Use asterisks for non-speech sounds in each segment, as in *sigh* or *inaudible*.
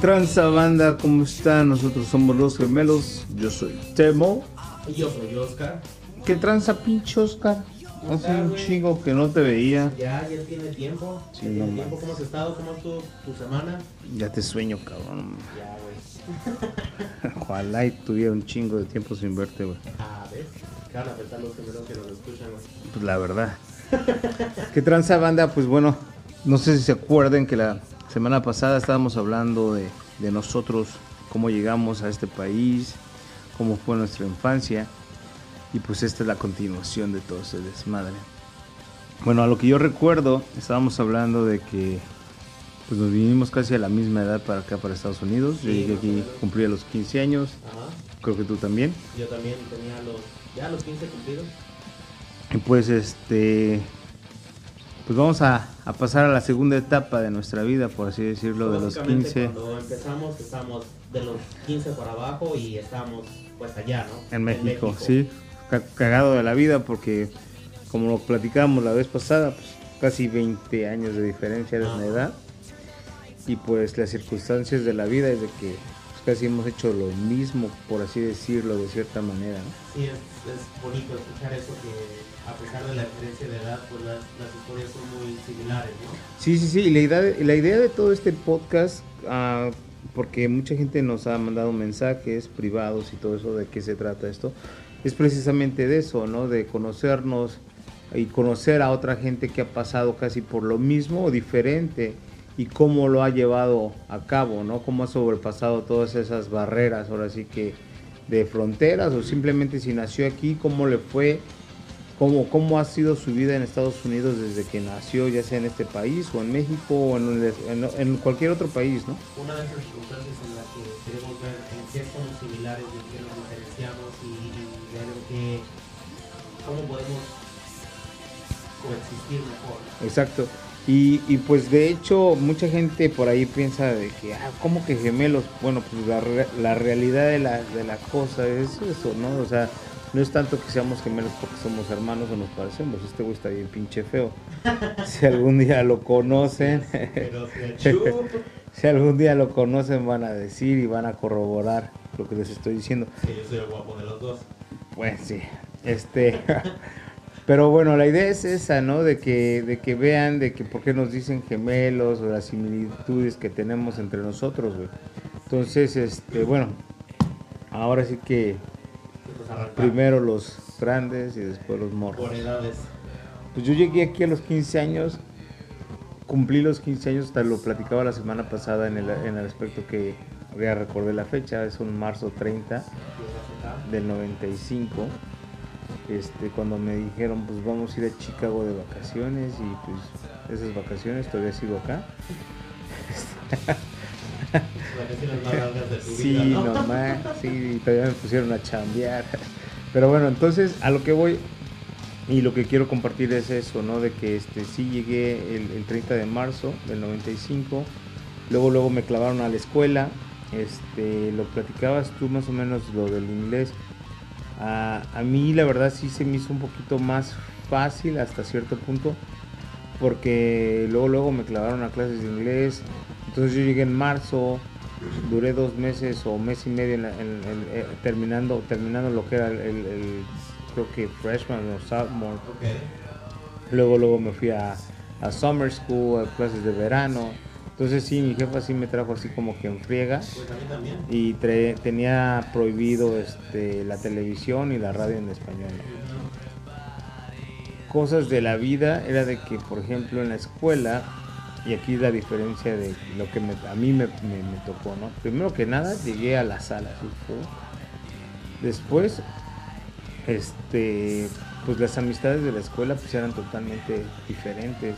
¿Qué tranza banda? ¿Cómo están? Nosotros somos los gemelos. Yo soy Temo. Y yo soy Oscar. ¿Qué tranza pinche Oscar? ¿Cómo Hace un chingo que no te veía. Ya, ya tiene tiempo. Sí, Ya tiene no tiempo. ¿Cómo has estado? ¿Cómo estuvo tu semana? Ya te sueño, cabrón. Ya, güey. *laughs* Ojalá y tuviera un chingo de tiempo sin verte, güey. A ver. ¿Qué van a pensar los gemelos que nos escuchan, güey? Pues la verdad. ¿Qué tranza banda? Pues bueno, no sé si se acuerden que la semana pasada estábamos hablando de, de nosotros, cómo llegamos a este país, cómo fue nuestra infancia. Y pues esta es la continuación de todo ese desmadre. Bueno, a lo que yo recuerdo, estábamos hablando de que pues nos vinimos casi a la misma edad para acá, para Estados Unidos. Yo Sí, llegué más o aquí, cumplí a los 15 años, Ajá. creo que tú también. Yo también tenía los. Ya los 15 cumplidos. Y pues este pues vamos a, a pasar a la segunda etapa de nuestra vida, por así decirlo, de los Básicamente, 15 Cuando empezamos, estamos de los 15 para abajo y estamos pues allá, ¿no? en México, sí, ca- cagado de la vida porque como lo platicábamos la vez pasada, pues casi 20 años de diferencia de edad. Y pues las circunstancias de la vida es de que pues, casi hemos hecho lo mismo, por así decirlo, de cierta manera, ¿no? Sí, es, es bonito escuchar eso que a pesar de la diferencia de edad, pues las, historias son muy similares, ¿no? Sí, sí, sí. La idea, la idea de todo este podcast, ah, porque mucha gente nos ha mandado mensajes privados y todo eso de qué se trata esto, es precisamente de eso, ¿no? De conocernos y conocer a otra gente que ha pasado casi por lo mismo o diferente y cómo lo ha llevado a cabo, ¿no? Cómo ha sobrepasado todas esas barreras, ahora sí que de fronteras o simplemente si nació aquí, cómo le fue cómo, cómo ha sido su vida en Estados Unidos desde que nació, ya sea en este país o en México o en, un- en- en cualquier otro país, ¿no? Una de esas circunstancias en las que queremos ver en qué somos similares, en qué nos diferenciamos y, y ver en qué, cómo podemos coexistir mejor. Exacto. Y, y pues de hecho mucha gente por ahí piensa de que, ah, ¿cómo que gemelos? Bueno, pues la, la realidad de la, de la cosa es eso, ¿no? O sea, no es tanto que seamos gemelos porque somos hermanos o nos parecemos. Este güey está bien pinche feo. Si algún día lo conocen, *laughs* si algún día lo conocen van a decir y van a corroborar lo que les estoy diciendo. Sí, yo soy el guapo de los dos. Pues sí, este, *laughs* pero bueno, la idea es esa, ¿no? De que, de que vean de que por qué nos dicen gemelos o las similitudes que tenemos entre nosotros, güey. Entonces, este, bueno, ahora sí que primero los grandes y después los morros. por edades. Pues yo llegué aquí a los 15 años, cumplí los 15 años, hasta lo platicaba la semana pasada en el, en el aspecto que ya recordé la fecha, es un marzo 30 Empiezas acá. del 95 este cuando me dijeron pues vamos a ir a Chicago de vacaciones y pues esas vacaciones todavía sigo acá *laughs* *laughs* sí nomás sí y todavía me pusieron a chambear. Pero bueno entonces a lo que voy y lo que quiero compartir es eso no de que este sí llegué el, el 30 de marzo del 95 luego luego me clavaron a la escuela este lo platicabas tú más o menos lo del inglés. A, a mí la verdad sí se me hizo un poquito más fácil hasta cierto punto porque luego luego me clavaron a clases de inglés entonces yo llegué en marzo duré dos meses o mes y medio en en- en- eh, terminando terminando lo que era el, el- el- creo que freshman o sophomore. Luego luego me fui a, a summer school a clases de verano. Entonces sí mi jefa sí me trajo así como que en friega. Pues y tre- tenía prohibido este, la televisión y la radio en español. Cosas de la vida era de que, por ejemplo, en la escuela, y aquí la diferencia de lo que me- a mí me, tocó, ¿no? Primero que nada, llegué a la sala, fue. Después, este, pues las amistades de la escuela pues eran totalmente diferentes.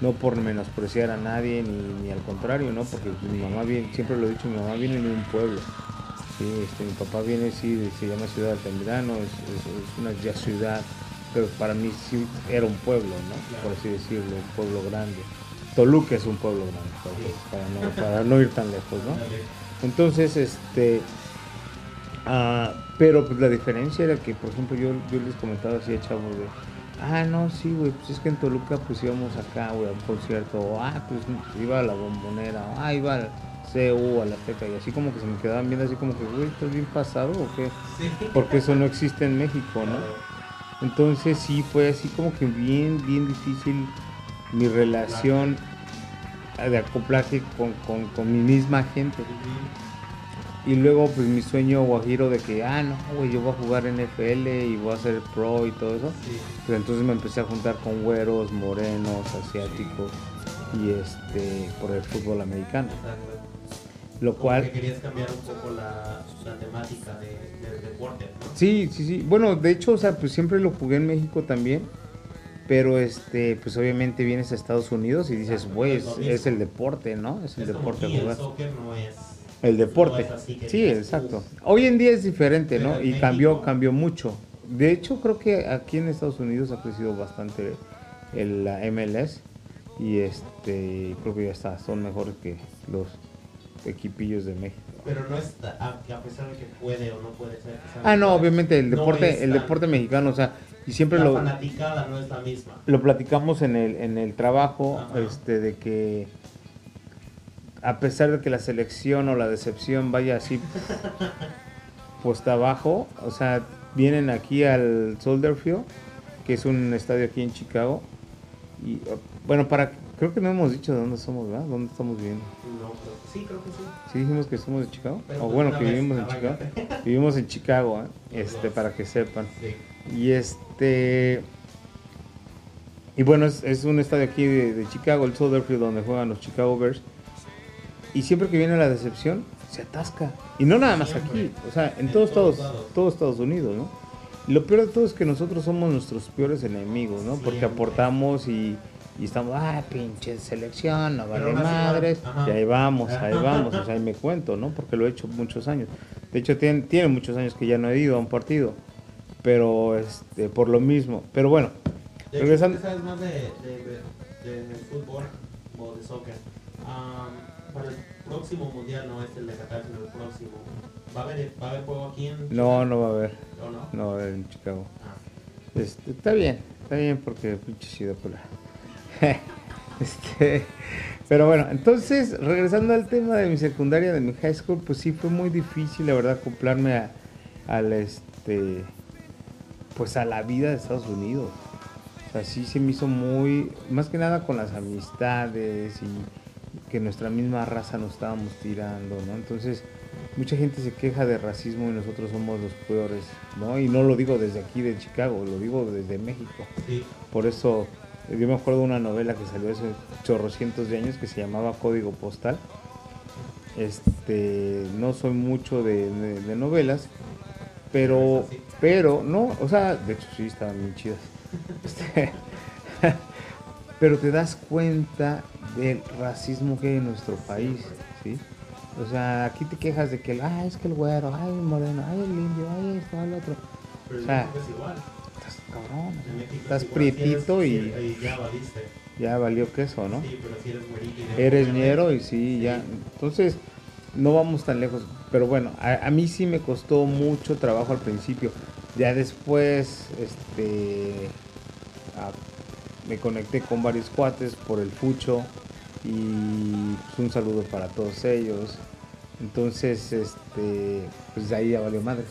No por menospreciar a nadie ni, ni al contrario, ¿no? Porque mi mamá viene, siempre lo he dicho, mi mamá viene de un pueblo. Sí, este, mi papá viene, sí, se llama Ciudad Altamirano, es, es- es una ya ciudad, pero para mí sí era un pueblo, ¿no? Por así decirlo, un pueblo grande. Toluca es un pueblo grande, para, no, para no ir tan lejos, ¿no? Entonces, este, ah, pero pues la diferencia era que, por ejemplo, yo, yo les comentaba así a chavos de, Ah, no, sí, güey, pues es que en Toluca pues íbamos acá, güey, a un concierto. Ah, pues iba a la bombonera. Ah, iba al CU, a la Teca. Y así como que se me quedaban viendo así como que, güey, ¿estás bien pasado o qué? Sí. Porque eso no existe en México, ¿no? Entonces sí fue así como que bien, bien difícil mi relación de acoplaje con, con, con mi misma gente. Y luego pues mi sueño guajiro de que, ah, no, güey, yo voy a jugar NFL y voy a ser pro y todo eso. Sí. Pues entonces me empecé a juntar con güeros, morenos, asiáticos y este por el fútbol americano. Exacto. Lo Como cual que querías cambiar un poco la, la temática de, del deporte, ¿no? Sí, sí, sí. Bueno, de hecho, o sea, pues siempre lo jugué en México también. Pero este, pues obviamente vienes a Estados Unidos y dices, güey, es el deporte, ¿no? Es el Es como deporte aquí el jugar. soccer no es... El deporte. no es así que Sí, exacto. Hoy en día es diferente, Pero ¿no? Y cambió, cambió mucho. De hecho, creo que aquí en Estados Unidos ha crecido bastante el, la MLS. Y este, creo que ya está, son mejores que los equipillos de México. Pero no es, a, pesar de que puede o no puede ser. Ah, no, obviamente el deporte, el deporte mexicano, o sea, y siempre La lo, fanaticada no es la misma. lo platicamos en el, en el trabajo, Ajá. este, de que a pesar de que la selección o la decepción vaya así *laughs* puesta abajo, o sea, vienen aquí al Soldier Field, que es un estadio aquí en Chicago, y bueno, para, creo que no hemos dicho de dónde somos, ¿verdad? ¿Dónde estamos viviendo? No, creo que sí, creo que sí. Sí dijimos que somos de Chicago, Pero o pues bueno, que vivimos en. Chicago, *laughs* vivimos en Chicago, ¿eh? Este, para que sepan. Sí. Y este. Y bueno, es, es un estadio aquí de, de Chicago, el Soldier Field, donde juegan los Chicago Bears. Y siempre que viene la decepción, se atasca. Y no nada más Siempre. aquí, o sea, en, En todos, todos Estados, todos Estados Unidos, ¿no? Y lo peor de todo es que nosotros somos nuestros peores enemigos, ¿no? Porque Siempre. aportamos y, y estamos, ah, pinche selección, no vale madres. Y ahí vamos, ahí vamos, o sea, ahí me cuento, ¿no? Porque lo he hecho muchos años. De hecho, tiene, tiene muchos años que ya no he ido a un partido. Pero, este, por lo mismo. Pero bueno, De Regresando- ¿tú sabes más de, de, de- fútbol o de soccer? Am, para el próximo mundial, no es el de Qatar, sino el próximo. ¿Va a haber, va a haber juego aquí en no, no va a haber. ¿O no? No va a haber en Chicago. Ah, Este, está bien, está bien porque pinche ciudad polar. *laughs* este, pero bueno, entonces, regresando al tema de mi secundaria, de mi high school, pues sí fue muy difícil, la verdad, acoplarme a, al este, pues a la vida de Estados Unidos. O sea, sí se me hizo muy, más que nada con las amistades y que nuestra misma raza nos estábamos tirando, ¿no? Entonces, mucha gente se queja de racismo y nosotros somos los peores, ¿no? Y no lo digo desde aquí de Chicago, lo digo desde México. sí. Por eso, yo me acuerdo de una novela que salió hace chorrocientos de años que se llamaba Código Postal. Este, no soy mucho de, de- de novelas, pero, pero, no, o sea, de hecho sí, estaban bien chidas. Este, *laughs* pero te das cuenta del racismo que hay en nuestro país, ¿sí? O sea, aquí te quejas de que, el- ah, es que el güero, ay, el moreno, ay, el indio, ay, esto, el otro. Pero O sea, es igual. Cabrón, estás prietito y ya valiste. ya valió queso, ¿no? Sí, pero si eres güerito y Eres ñero y sí, ya. Entonces, no vamos tan lejos. Pero bueno, a, a mí sí me costó mucho trabajo al principio. Ya después, este, me conecté con varios cuates por el fucho y pues, un saludo para todos ellos. Entonces, este, pues de ahí ya valió madres.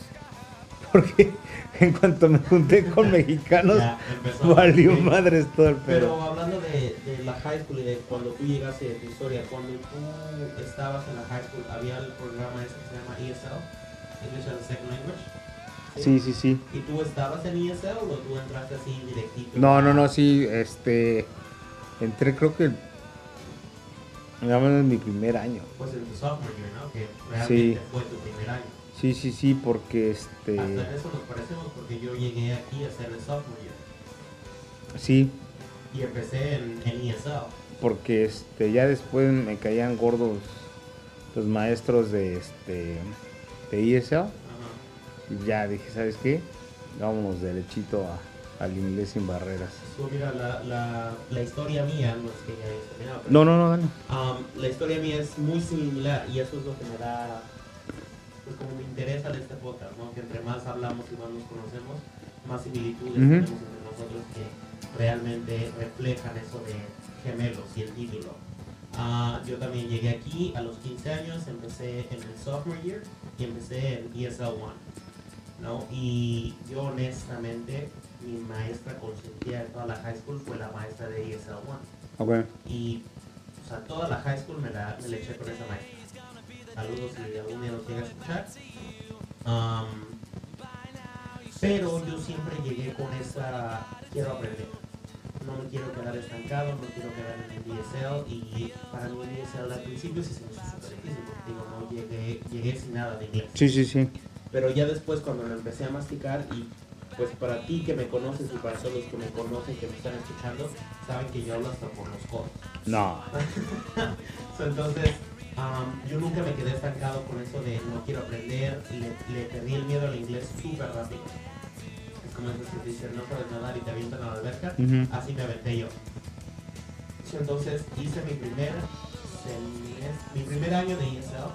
Porque en cuanto me junté con mexicanos, Ya valió Sí. madres todo el Pero pedo. hablando de, de la high school y de cuando tú llegaste de tu historia, cuando tú estabas en la high school, había el programa ese que se llama ESL, English as a Second Language. Sí, sí, sí. ¿Y tú estabas en ESL o tú entraste así directito? No, no, no, sí, este, entré creo que, digamos, en mi primer año. Pues en tu sophomore year, ¿no? Que realmente fue tu primer año. Sí, sí, sí, porque este, Hasta en eso nos parecemos porque yo llegué aquí a hacer el sophomore year sí, y empecé en, en ESL. porque este, ya después me caían gordos los maestros de este, de ESL Ajá. y ya dije, ¿sabes qué? Vámonos derechito a- al inglés sin barreras. So, mira, la, la, la historia mía, no es que ya terminado, pero No, no, no, no. Um, la historia mía es muy similar y eso es lo que me da, pues como me interesa de este podcast, ¿no? Que entre más hablamos y más nos conocemos, más similitudes tenemos entre nosotros que realmente reflejan eso de gemelos y el título. Ah, yo también llegué aquí a los 15 años, empecé en el sophomore year y empecé en ESL 1. ¿no? Y yo honestamente, mi maestra consentida de toda la high school fue la maestra de ESL 1. Ok. Y, o sea, toda la high school me la, me la eché con esa maestra. Saludos si algún día nos llega a escuchar. Pero yo siempre llegué con esa, quiero aprender. No me quiero quedar estancado, no quiero quedar en el DSL. Y para mí el DSL al principio sí se me hizo súper difícil, porque digo, no llegué, llegué sin nada de inglés. Sí, sí, sí. Pero ya después cuando lo empecé a masticar y pues para ti que me conoces y para todos los que me conocen, que me están escuchando, saben que yo hablo hasta por los codos. No. *laughs* So, entonces, yo nunca me quedé estancado con eso de no quiero aprender, le, le perdí el miedo al inglés súper rápido. Es como eso que dicen, no sabes nadar y te avientan a la alberca, así me aventé yo. Entonces hice mi primer, semestre- mi primer año de ESL,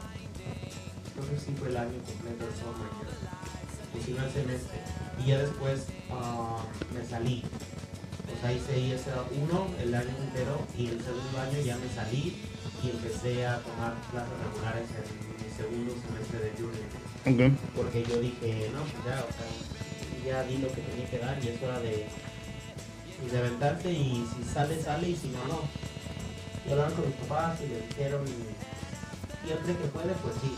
que sí fue el año completo de year, hice el semestre, y ya después ah, me salí. O sea, hice ESL 1 el año entero y el segundo año ya me salí y empecé a tomar clases regulares en mi segundo semestre de junior. Ok. Porque yo dije, no, pues ya, o sea, ya di lo que tenía que dar y es hora de, y de aventarse y si sale, sale y si no, no. Y hablaron con mis papás y le dijeron, y cree que puede, pues sí.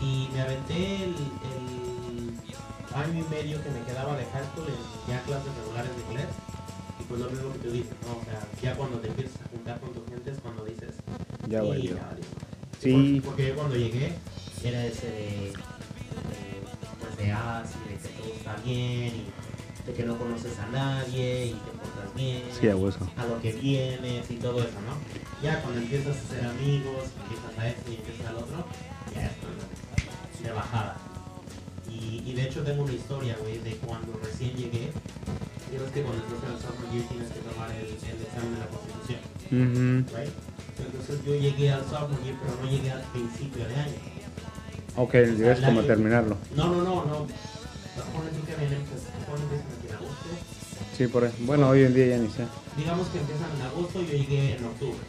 Y me aventé el, el año y medio que me quedaba de high school en ya clases regulares de inglés. Y pues lo mismo que tú dices, ¿no? O sea, ya cuando te empiezas a juntar con tu Ya "Sí, valió. ya valió". Sí. Porque, yo cuando llegué era ese de, de, pues de así, de que todo está bien y de que no conoces a nadie y te portas bien. Sí, a hueso. a lo que vienes y todo eso, ¿no? Ya cuando empiezas a ser amigos, empiezas a esto y empiezas al otro, ya es cuando de bajada. Y, y de hecho tengo una historia, güey, de cuando recién llegué. Digo, es que cuando estás en el sophomore tienes que tomar el, el examen de la constitución, Ujú. right? Entonces yo llegué al sophomore pero no llegué al principio de año. Ok, debes como terminarlo. No, no, no, no. Es. Sí, por eso. Bueno, hoy en día ya ni sé. digamos que empiezan en agosto y yo llegué en octubre.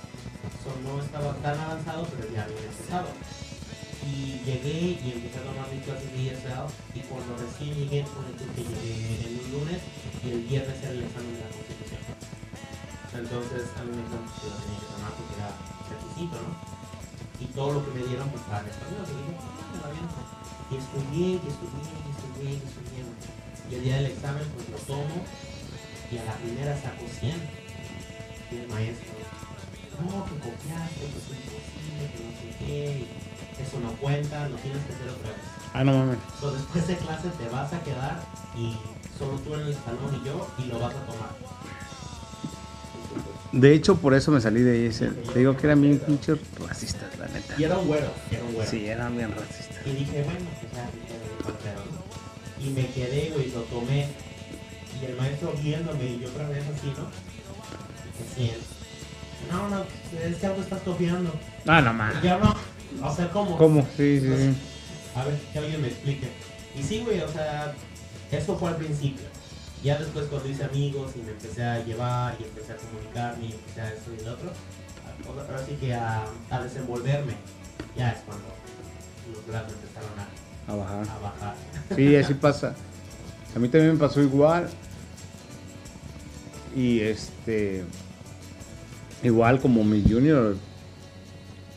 So, no estaba tan avanzado, pero ya había empezado. Y llegué y empecé a tomar mis clases de ESL y cuando recién llegué, ponle tú que llegué en un lunes y el viernes era el examen de la constitución. Entonces a mí me que lo tenía que tomar requisito, ¿no? Y todo lo que me dieron pues estaba en español. Y dije, "Ah, me va bien". Y estudié, y estudié, y estudié, y estudié. Y el día del examen pues lo tomo y a la primera saco 100. Y el maestro, no, que copiaste, que es imposible, que no sé qué, y eso no cuenta, lo tienes que hacer otra vez. Ah, no mames. So, después de clase te vas a quedar y solo tú en el salón y yo y lo vas a tomar. De hecho, por eso me salí de ese. Te digo que eran bien pinches racistas, la neta. Y era un güero, era un güero. Sí, eran bien racistas. Y dije, bueno, pues ya, ¿no? Y me quedé, güey, lo tomé. Y el maestro viéndome y yo otra vez así, ¿no? Dije, 100. No, no, es que algo estás copiando. Ah, no Y mames. yo no. O sea, ¿cómo? ¿Cómo? Sí, sí, sí. A ver, que alguien me explique. Y sí, güey, o sea, eso fue al principio. Ya después cuando hice amigos y me empecé a llevar y empecé a comunicarme y empecé a esto y el otro, ahora sí que a, a desenvolverme, ya es cuando los grados empezaron a, A bajar. a bajar. Sí, así pasa. A mí también me pasó igual. Y este. Igual como mi junior.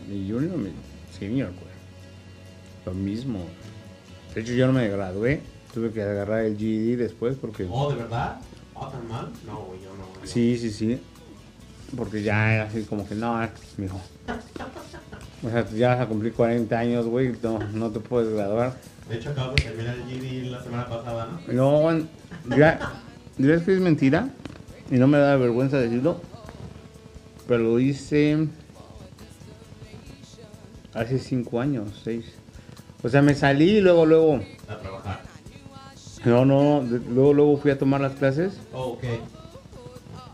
Mi junior, mi senior, güey. Lo mismo. De hecho, yo no me gradué. Tuve que agarrar el GED después porque. Oh, ¿de verdad? ¿Oh, tan mal? No, güey, yo no. yo- Sí, sí, sí. Porque ya era así como que no, mijo. *laughs* O sea, ya vas a cumplir 40 años, güey. No, no te puedes graduar. De hecho, acabo de terminar el GD la semana pasada, ¿no? No, ya, dirás que es mentira y no me da vergüenza decirlo, pero lo hice hace cinco años, seis. O sea, me salí y luego, luego, A trabajar. No, no, luego, luego fui a tomar las clases Oh, ok.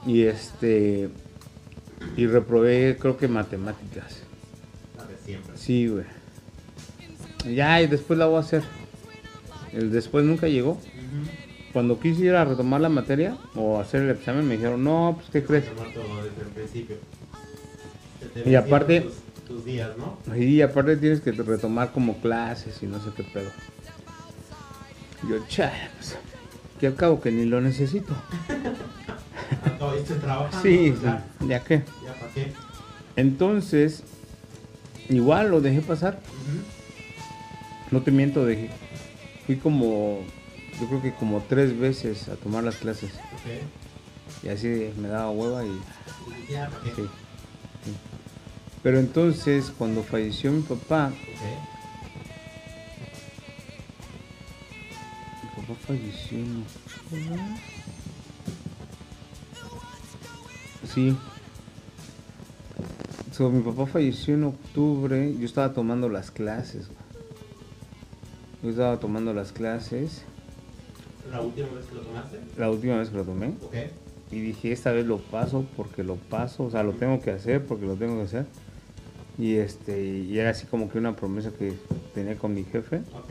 y este, y reprobé creo que matemáticas. La de siempre. Sí, güey. Ya, y después la voy a hacer. El después nunca llegó. Cuando quise ir a retomar la materia o hacer el examen, me dijeron, no, pues, ¿qué crees? Tomar todo desde el principio. Se te Y aparte- Tus, tus días, ¿no? Y aparte tienes que retomar como clases y no sé qué pedo. Yo, chale, pues, que al cabo que ni lo necesito. *laughs* Trabajando. Sí, ya, sí, ya para qué. Entonces, igual lo dejé pasar. No te miento, dejé. Fui como, yo creo que como tres veces a tomar las clases. Y así me daba hueva y Y Ya, ¿para qué? sí. sí. Pero entonces, cuando falleció mi papá. Papá falleció en. Sí. So, mi papá falleció en octubre. Yo estaba tomando las clases. Yo estaba tomando las clases. ¿La última vez que lo tomaste? La última vez que lo tomé. Ok. Y dije, esta vez lo paso porque lo paso, o sea, lo tengo que hacer porque lo tengo que hacer. Y este, y era así como que una promesa que tenía con mi jefe. Ok.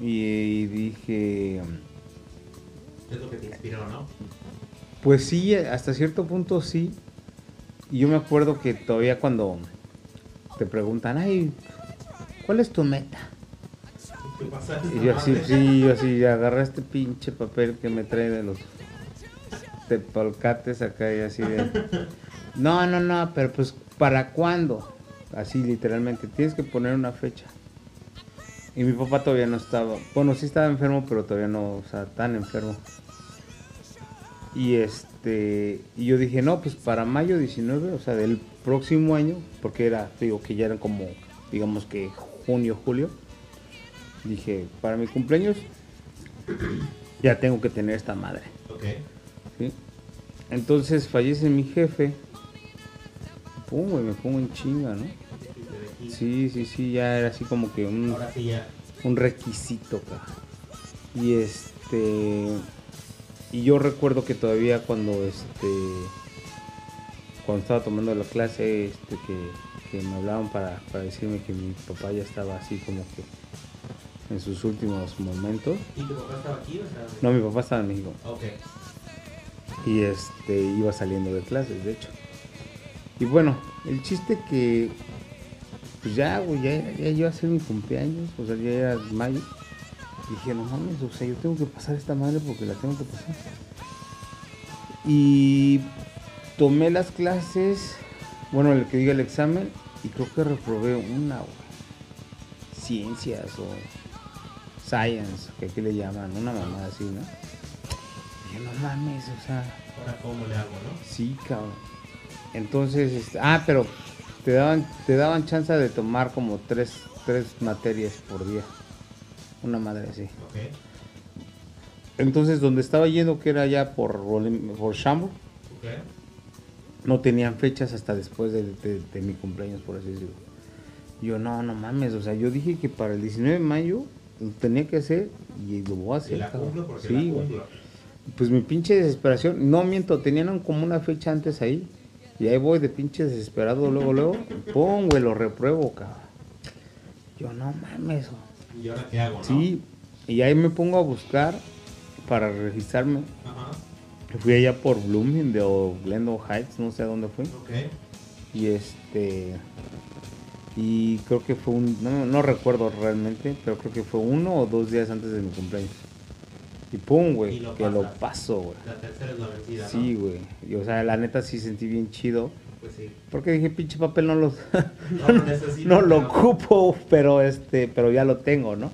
Y dije, Es lo que te inspiró, ¿no? pues sí, hasta cierto punto sí. Y yo me acuerdo que todavía cuando te preguntan, ay, ¿cuál es tu meta? ¿Qué pasa? Y yo así, sí, yo así, agarré este pinche papel que me trae de los tepalcates acá y así de... No, no, no, pero pues, ¿para cuándo? Así literalmente, tienes que poner una fecha. Y mi papá todavía no estaba, bueno, sí estaba enfermo, pero todavía no, o sea, tan enfermo. Y este, y yo dije, no, pues para mayo 19, o sea, del próximo año, porque era, digo que ya eran como, digamos que junio, julio. Dije, para mi cumpleaños ya tengo que tener esta madre. Ok. ¿sí? Entonces fallece mi jefe. Pum, güey, me pongo en chinga, ¿no? Sí, sí, sí, ya era así como que un, Ahora sí ya. un requisito, cabrón. Y este. Y yo recuerdo que todavía cuando este. Cuando estaba tomando la clase, este, que, que me hablaban para, para decirme que mi papá ya estaba así como que en sus últimos momentos. ¿Y tu papá estaba aquí? O sea, No, mi papá estaba en México. Ok. Y este iba saliendo de clases, de hecho. Y bueno, el chiste que pues ya, güey, ya, ya iba a ser mi cumpleaños, o sea, ya era mayo. Dije, no mames, o sea, yo tengo que pasar esta madre porque la tengo que pasar. Y tomé las clases, bueno, el que diga el examen, y creo que reprobé una, güey. Ciencias o science, que aquí le llaman, una mamada así, ¿no? Dije, no mames, o sea, Ahora, ¿cómo le hago, no? sí, cabrón. Entonces, este, ah, pero te daban, te daban chance de tomar como tres, tres materias por día. Una madre así. Ok. Entonces, donde estaba yendo, que era ya por, por Shambo, no tenían fechas hasta después de, de- de mi cumpleaños, por así decirlo. Yo, no, no mames, o sea, yo dije que para el 19 de mayo lo tenía que hacer y lo voy a hacer. La cumplo porque Sí, la cumplo. Pues mi pinche desesperación, no miento, tenían como una fecha antes ahí. Y ahí voy de pinche desesperado, luego, luego, pum, güey, lo repruebo, cabrón. Yo, no mames. ¿Y ahora qué hago, no? Sí, y ahí me pongo a buscar para registrarme. Ajá. Fui allá por Bloomingdale o Glendale Heights, no sé a dónde fui. Ok. Y este. Y creo que fue un. No, no recuerdo realmente, pero creo que fue uno o dos días antes de mi cumpleaños. Y pum, güey, que lo paso, güey. La tercera es la vencida, Sí, ¿no? güey. Y, o sea, la neta sí sentí bien chido. Pues sí. Porque dije, pinche papel no lo, *laughs* No lo necesito. no lo ocupo, pero este, pero ya lo tengo, ¿no?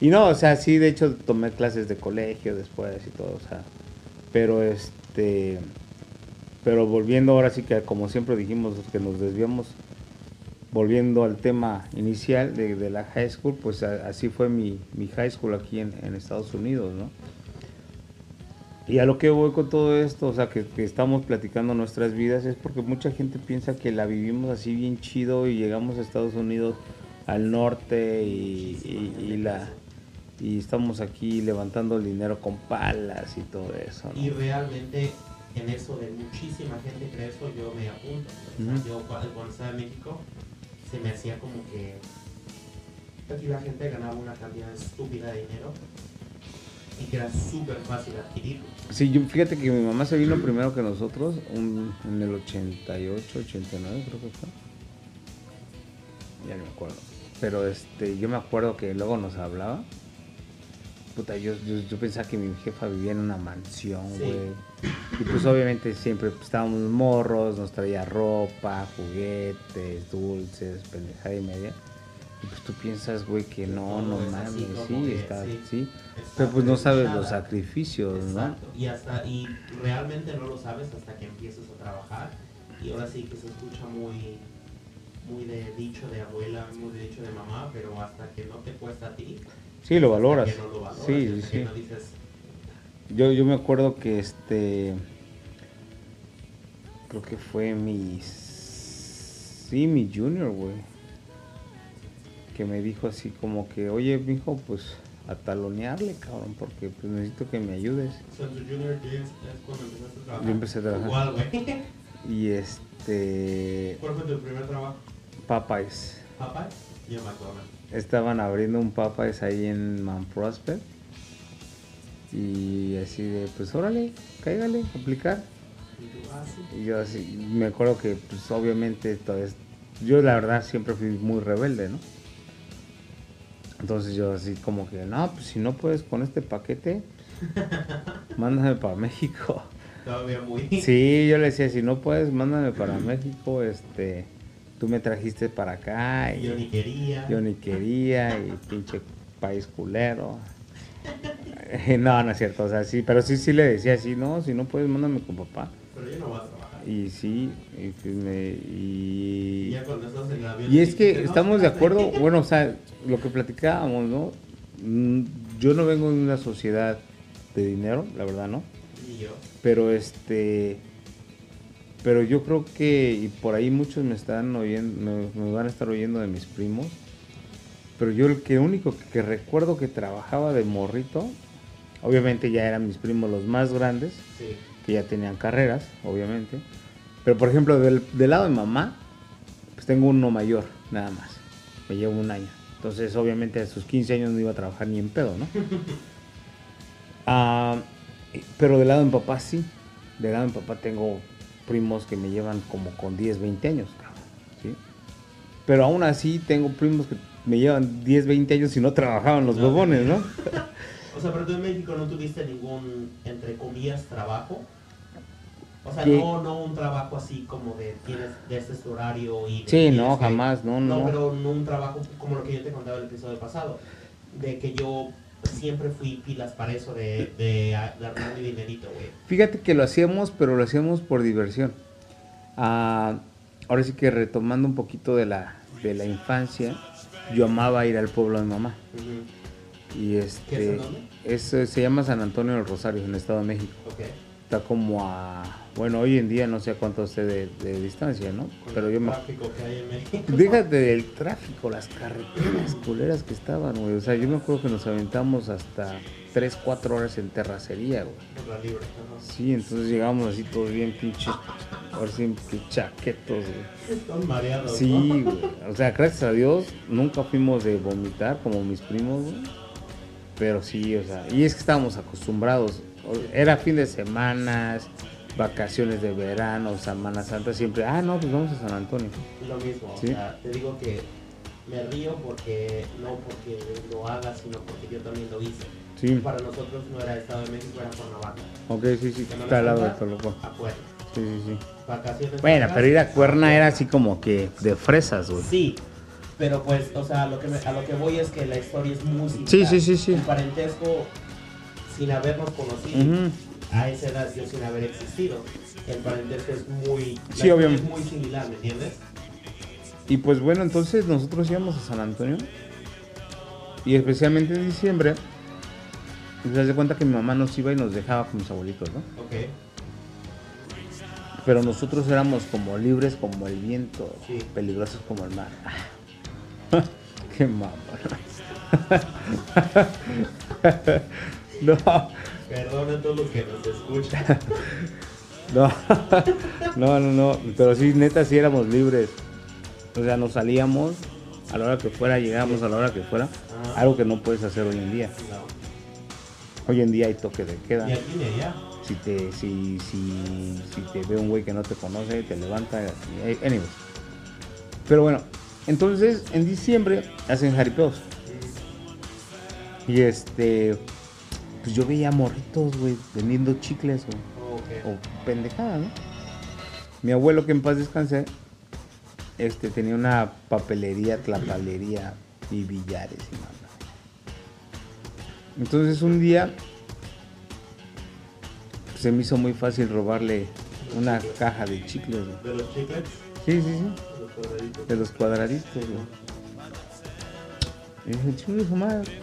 Y no, o sea, sí, de hecho tomé clases de colegio después y todo, o sea, pero este, pero volviendo ahora sí que como siempre dijimos que nos desviamos, volviendo al tema inicial de, de la high school, pues a- así fue mi, mi high school aquí en, en Estados Unidos, ¿no? Y a lo que voy con todo esto, o sea, que, que estamos platicando nuestras vidas, es porque mucha gente piensa que la vivimos así bien chido y llegamos a Estados Unidos al norte y, y- y la y estamos aquí levantando el dinero con palas y todo eso. ¿no? Y realmente en eso de muchísima gente cree eso, yo me apunto. O sea, Ujú. yo cuando estaba en México se me hacía como que aquí la gente ganaba una cantidad estúpida de dinero y que era súper fácil adquirirlo. Sí, yo, fíjate que mi mamá se vino primero que nosotros, en el 88, 89 creo que fue. Ya no me acuerdo. Pero este, yo me acuerdo que luego nos hablaba. Puta, yo, yo, yo pensaba que mi jefa vivía en una mansión, Sí. güey. Y pues obviamente siempre pues, estábamos morros, nos traía ropa, juguetes, dulces, pendejada y media. Y pues tú piensas, güey, que no, no mames, sí, que, está, sí. sí. Está Pero pues no sabes los sacrificios, ¿no? Exacto. Y hasta y realmente no lo sabes hasta que empiezas a trabajar y ahora sí que se escucha muy muy de dicho de abuela, muy de dicho de mamá, pero hasta que no te cuesta a ti. Sí, lo valoras. no lo valoras, Sí, y sí, no dices, Yo, yo me acuerdo que este. Creo que fue mi. Sí, mi junior, güey. Que me dijo así como que, oye, mijo, pues a talonearle, cabrón, porque pues necesito que me ayudes. "So, tu junior years es cuando empezaste a trabajar. Yo empecé a trabajar. Igual, güey. *laughs* Y este. ¿Cuál fue tu primer trabajo? Papayes. Papá, yo McDonald's. Estaban abriendo un Papayes ahí en Mount Prospect. Y así de, pues órale, cáigale, aplicar. Y yo así, me acuerdo que pues obviamente yo la verdad siempre fui muy rebelde, ¿no? Entonces yo así como que, no, pues si no puedes con este paquete, *laughs* mándame para México. Todavía muy. Sí, yo le decía, si no puedes, mándame para México, este, tú me trajiste para acá y Yo ni quería. yo ni quería y pinche país culero. *laughs* No, no es cierto, o sea, sí, pero sí, sí le decía así, no, si no puedes, mándame con papá. Pero yo no voy a trabajar. Y sí, y, pues me- Y ya cuando estás en el avión. y es que dijiste, "No, estamos de espérate". acuerdo, bueno, o sea, lo que platicábamos, ¿no? Mm, Yo no vengo de una sociedad de dinero, la verdad, ¿no? Pero este, pero yo creo que, y por ahí muchos me están oyendo, me, me van a estar oyendo de mis primos, pero yo el que único que, que recuerdo que trabajaba de morrito, obviamente ya eran mis primos los más grandes, Sí. que ya tenían carreras, obviamente. Pero por ejemplo, del, del lado de mamá, pues tengo uno mayor, nada más. Me llevo un año. Entonces, obviamente, a sus 15 años no iba a trabajar ni en pedo, ¿no? *laughs* Ah, pero del lado de mi papá sí. Del lado de mi papá tengo primos que me llevan como con 10, 20 años, cabrón, ¿sí? Pero aún así tengo primos que me llevan 10, 20 años y no trabajaban los No, huevones, ¿no? *laughs* O sea, pero tú en México no tuviste ningún, entre comillas, trabajo. O sea, ¿Qué? no, no un trabajo así como de tienes de este horario y... de- Sí, no, que- jamás, no, no. No, pero no un trabajo como lo que yo te contaba el episodio pasado. De que yo siempre fui pilas para eso de, de, de armar mi dinerito, güey. Fíjate que lo hacíamos, pero lo hacíamos por diversión. Ah, ahora sí que retomando un poquito de la, de la infancia, yo amaba ir al pueblo de mi mamá. Y ¿Qué es este, en dónde? es, eh, se llama San Antonio del Rosario, en el Estado de México. Está como a, bueno, hoy en día no sé a cuánto esté de, de distancia, ¿no? Con Pero el yo me... tráfico que hay en México. Déjate del tráfico, las carreteras culeras que estaban, güey. O sea, yo me acuerdo que nos aventamos hasta 3, 4 horas en terracería, güey. Por la libre. ajá. Sí, entonces llegamos así todos bien pinches, ahora sí que chaquetos, güey. Están mareados, Sí, ¿no? güey. O sea, gracias a Dios nunca fuimos de vomitar como mis primos, güey. Pero sí, o sea, y es que estábamos acostumbrados. Era fin de semanas, vacaciones de verano, Semana Santa, siempre, ah, no, pues vamos a San Antonio. Lo mismo, Sí. o sea, te digo que me río porque no porque lo haga, sino porque yo también lo hice. Sí, Para nosotros no era Estado de México, era Cuernavaca. ok, sí, sí, Semana está al lado de Toluca. A. Sí, sí, sí. Vacaciones. Bueno, pero ir a Cuerna era así como que de fresas, güey. Sí, pero pues, o sea, a lo que, me- a lo que voy es que la historia es muy similar. Sí, sí, sí, sí. El parentesco, sin habernos conocido. A esa edad yo sin haber existido, el parentesco es muy, Sí, obviamente. es muy similar, ¿me entiendes? Y pues bueno, entonces nosotros íbamos a San Antonio. Y especialmente en diciembre. Y se hace cuenta que mi mamá nos iba y nos dejaba con mis abuelitos, ¿no? Ok, Pero nosotros éramos como libres como el viento, Sí. peligrosos como el mar. *laughs* Qué mamá. *laughs* no, perdona a todos los que nos escuchan. *laughs* no, *laughs* no, no, no. Pero sí, neta, sí éramos libres. O sea, nos salíamos a la hora que fuera, llegábamos a la hora que fuera. Ah. Algo que no puedes hacer hoy en día. No. Hoy en día hay toque de queda. Ni aquí ni allá. Si te, si, si, si te ve un güey que no te conoce, te levanta. y- eh, anyways. Pero bueno, entonces en diciembre hacen jaripeos. Y este, pues yo veía morritos, güey, vendiendo chicles o, Ok. o pendejadas, ¿no? Mi abuelo, que en paz descanse, este, tenía una papelería, tlapalería y billares y nada. Entonces un día se me hizo muy fácil robarle una caja de chicles, güey. De los chicles, Sí, sí, sí. de los cuadraditos. De los cuadraditos, güey. Y dije, chingue su madre.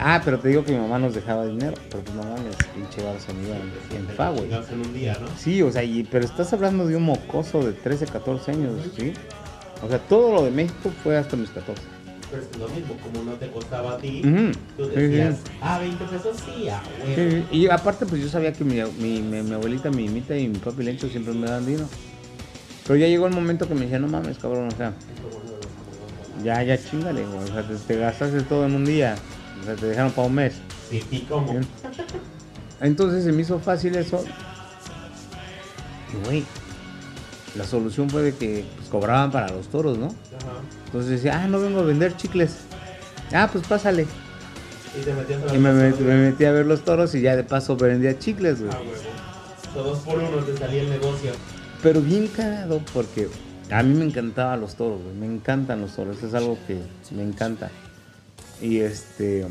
Ah, pero te digo que mi mamá nos dejaba dinero. Pero pues no mames, pinche bar iba en, en fa, güey. Chingarse en un día, ¿no? Sí, o sea, y- pero estás hablando de un mocoso de 13, 14 años, ¿sí? O sea, todo lo de México fue hasta mis 14. Pero es lo mismo, como no te costaba a ti, Ujú. tú Sí, sí. decías, ah, 20 pesos, sí, a Sí, huevo. sí. Y aparte, pues yo sabía que mi, mi, mi- mi abuelita, mi mimita y mi papi Lencho siempre me dan dinero. Pero ya llegó el momento que me decía, no mames, cabrón, o sea, ya, ya chingale, güey. O sea, te, te gastaste todo en un día. O sea, te dejaron para un mes. Sí, ¿y cómo? Entonces se me hizo fácil eso. Y, güey, la solución fue de que pues, cobraban para los toros, ¿no? Ajá. Entonces decía, ah, no vengo a vender chicles. Ah, pues pásale. Y te metías a la Y me, met- casa, me metí a ver los toros y ya de paso vendía chicles, güey. Ah, huevo. Todos por uno te salía el negocio. Pero bien cagado porque a mí me encantaban los toros, güey. Me encantan los toros. Es algo que me encanta. Y este.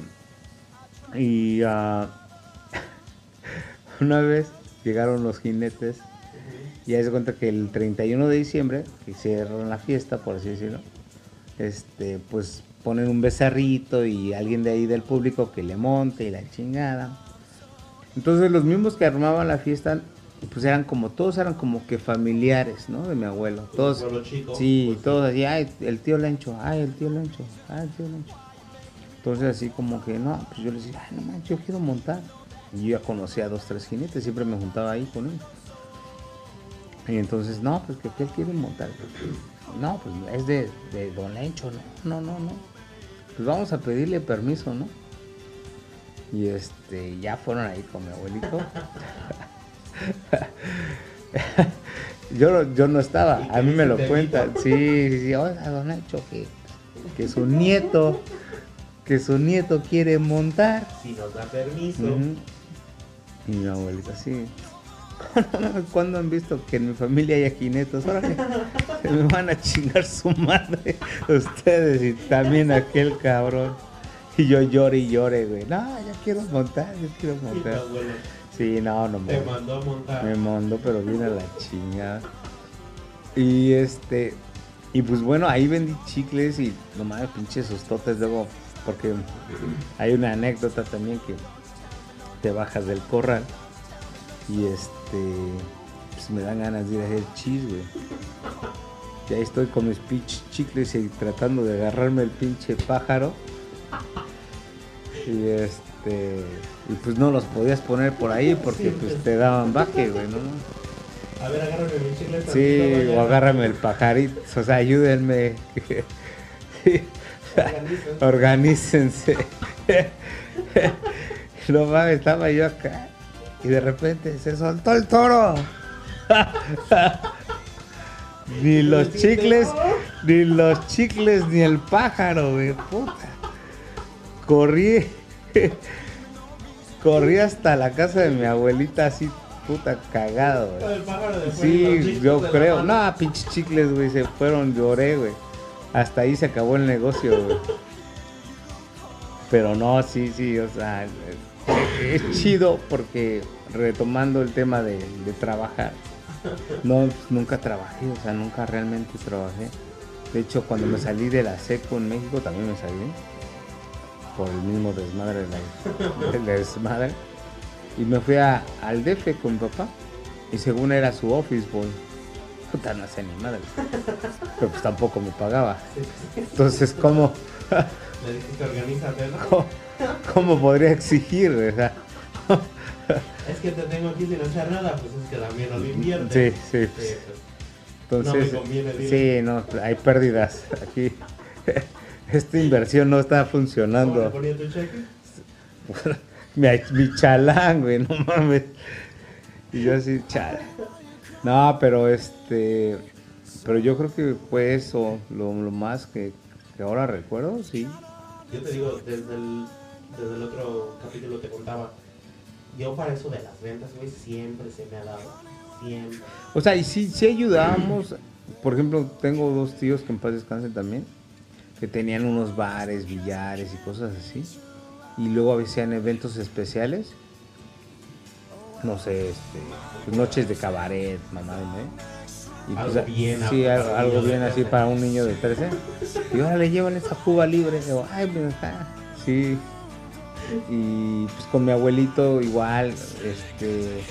Y ah, *laughs* una vez llegaron los jinetes. Y ahí se cuenta que el 31 de diciembre, que cierran la fiesta, por así decirlo, este, pues ponen un becerrito y alguien de ahí del público que le monte y la chingada. Entonces los mismos que armaban la fiesta, pues eran como, todos eran como que familiares, ¿no? De mi abuelo. Todos, chico, sí, pues, todos así, ay, el tío Lencho, ay, el tío Lencho, ay, el tío Lencho. Entonces así como que, no, pues yo les decía, ay, no manches, yo quiero montar. Y yo ya conocía a dos, tres jinetes, siempre me juntaba ahí con ellos. Y entonces, no, pues que, que él quiere montar. No, pues es de, de Don Lencho, no, no, no, no. Pues vamos a pedirle permiso, ¿no? Y este, ya fueron ahí con mi abuelito. *laughs* yo, no- yo no estaba, a mí me lo cuentan. Sí, sí, sí, oiga, Don Lencho, que, que su nieto, que su nieto quiere montar. Si nos da permiso. Y mi abuelita, sí. *laughs* ¿Cuándo han visto que en mi familia haya jinetes? Órale, se me van a chingar su madre *laughs* ustedes y también aquel cabrón. Y yo lloré y lloré, güey. No, yo quiero montar, yo quiero montar. Sí, no, no me, mandó a montar. me mandó, pero viene a la chingada. Y este, y pues bueno, ahí vendí chicles y no mames, pinches sustotes luego, porque hay una anécdota también que te bajas del corral y este, pues me dan ganas de ir a hacer chis, güey. Y ahí estoy con mis pinches chicles y tratando de agarrarme el pinche pájaro. Y este, y pues no los podías poner por ahí porque pues te daban baje, güey, ¿no? A ver, agárrame mi chicle. Sí, o agárrame el pajarito, o sea, ayúdenme. *laughs* Organícense. no mames, estaba yo acá y de repente se soltó el toro. ni los chicles, ni los chicles, ni el pájaro, güey, puta. Corrí, corrí hasta la casa de mi abuelita así, puta, cagado, güey. Sí, yo creo. No, pinches chicles, güey, se fueron, lloré, güey. Hasta ahí se acabó el negocio. Pero no, sí, sí, o sea, es, chido porque retomando el tema de, trabajar, no, nunca trabajé, o sea, nunca realmente trabajé. De hecho, cuando me salí de la seco en México también me salí por el mismo desmadre de la, desmadre. Y me fui a, al DF con papá. Y según era su office boy. Puta, no sé ni madre. Pero pues tampoco me pagaba. Entonces, ¿cómo, cómo, cómo podría exigir? O sea, Es que te tengo aquí sin hacer nada, pues es que también lo inviertes. Sí, sí, pues. Pues. entonces, No me conviene, sí, no, hay pérdidas aquí. Esta inversión no está ¿Cómo funcionando. ponía tu cheque? *laughs* mi, mi chalán, güey, no mames. Y yo así, chala. No, pero este. Pero yo creo que fue eso, lo, lo más que, que ahora recuerdo, sí. Yo te digo, desde el, desde el otro capítulo te contaba, yo para eso de las ventas, güey, siempre se me ha dado. Siempre. O sea, y sí, sí ayudábamos. Por ejemplo, tengo dos tíos que en paz descansen también, que tenían unos bares, billares y cosas así. Y luego hacían eventos especiales. No sé, este, pues, noches de cabaret, mamá, ¿no? Y Algo bien Sí, algo, bien así 13. para un niño de 13. Y ahora le llevan esa Cuba libre. Y digo, ay, pues está. Sí. Y pues con mi abuelito igual, este.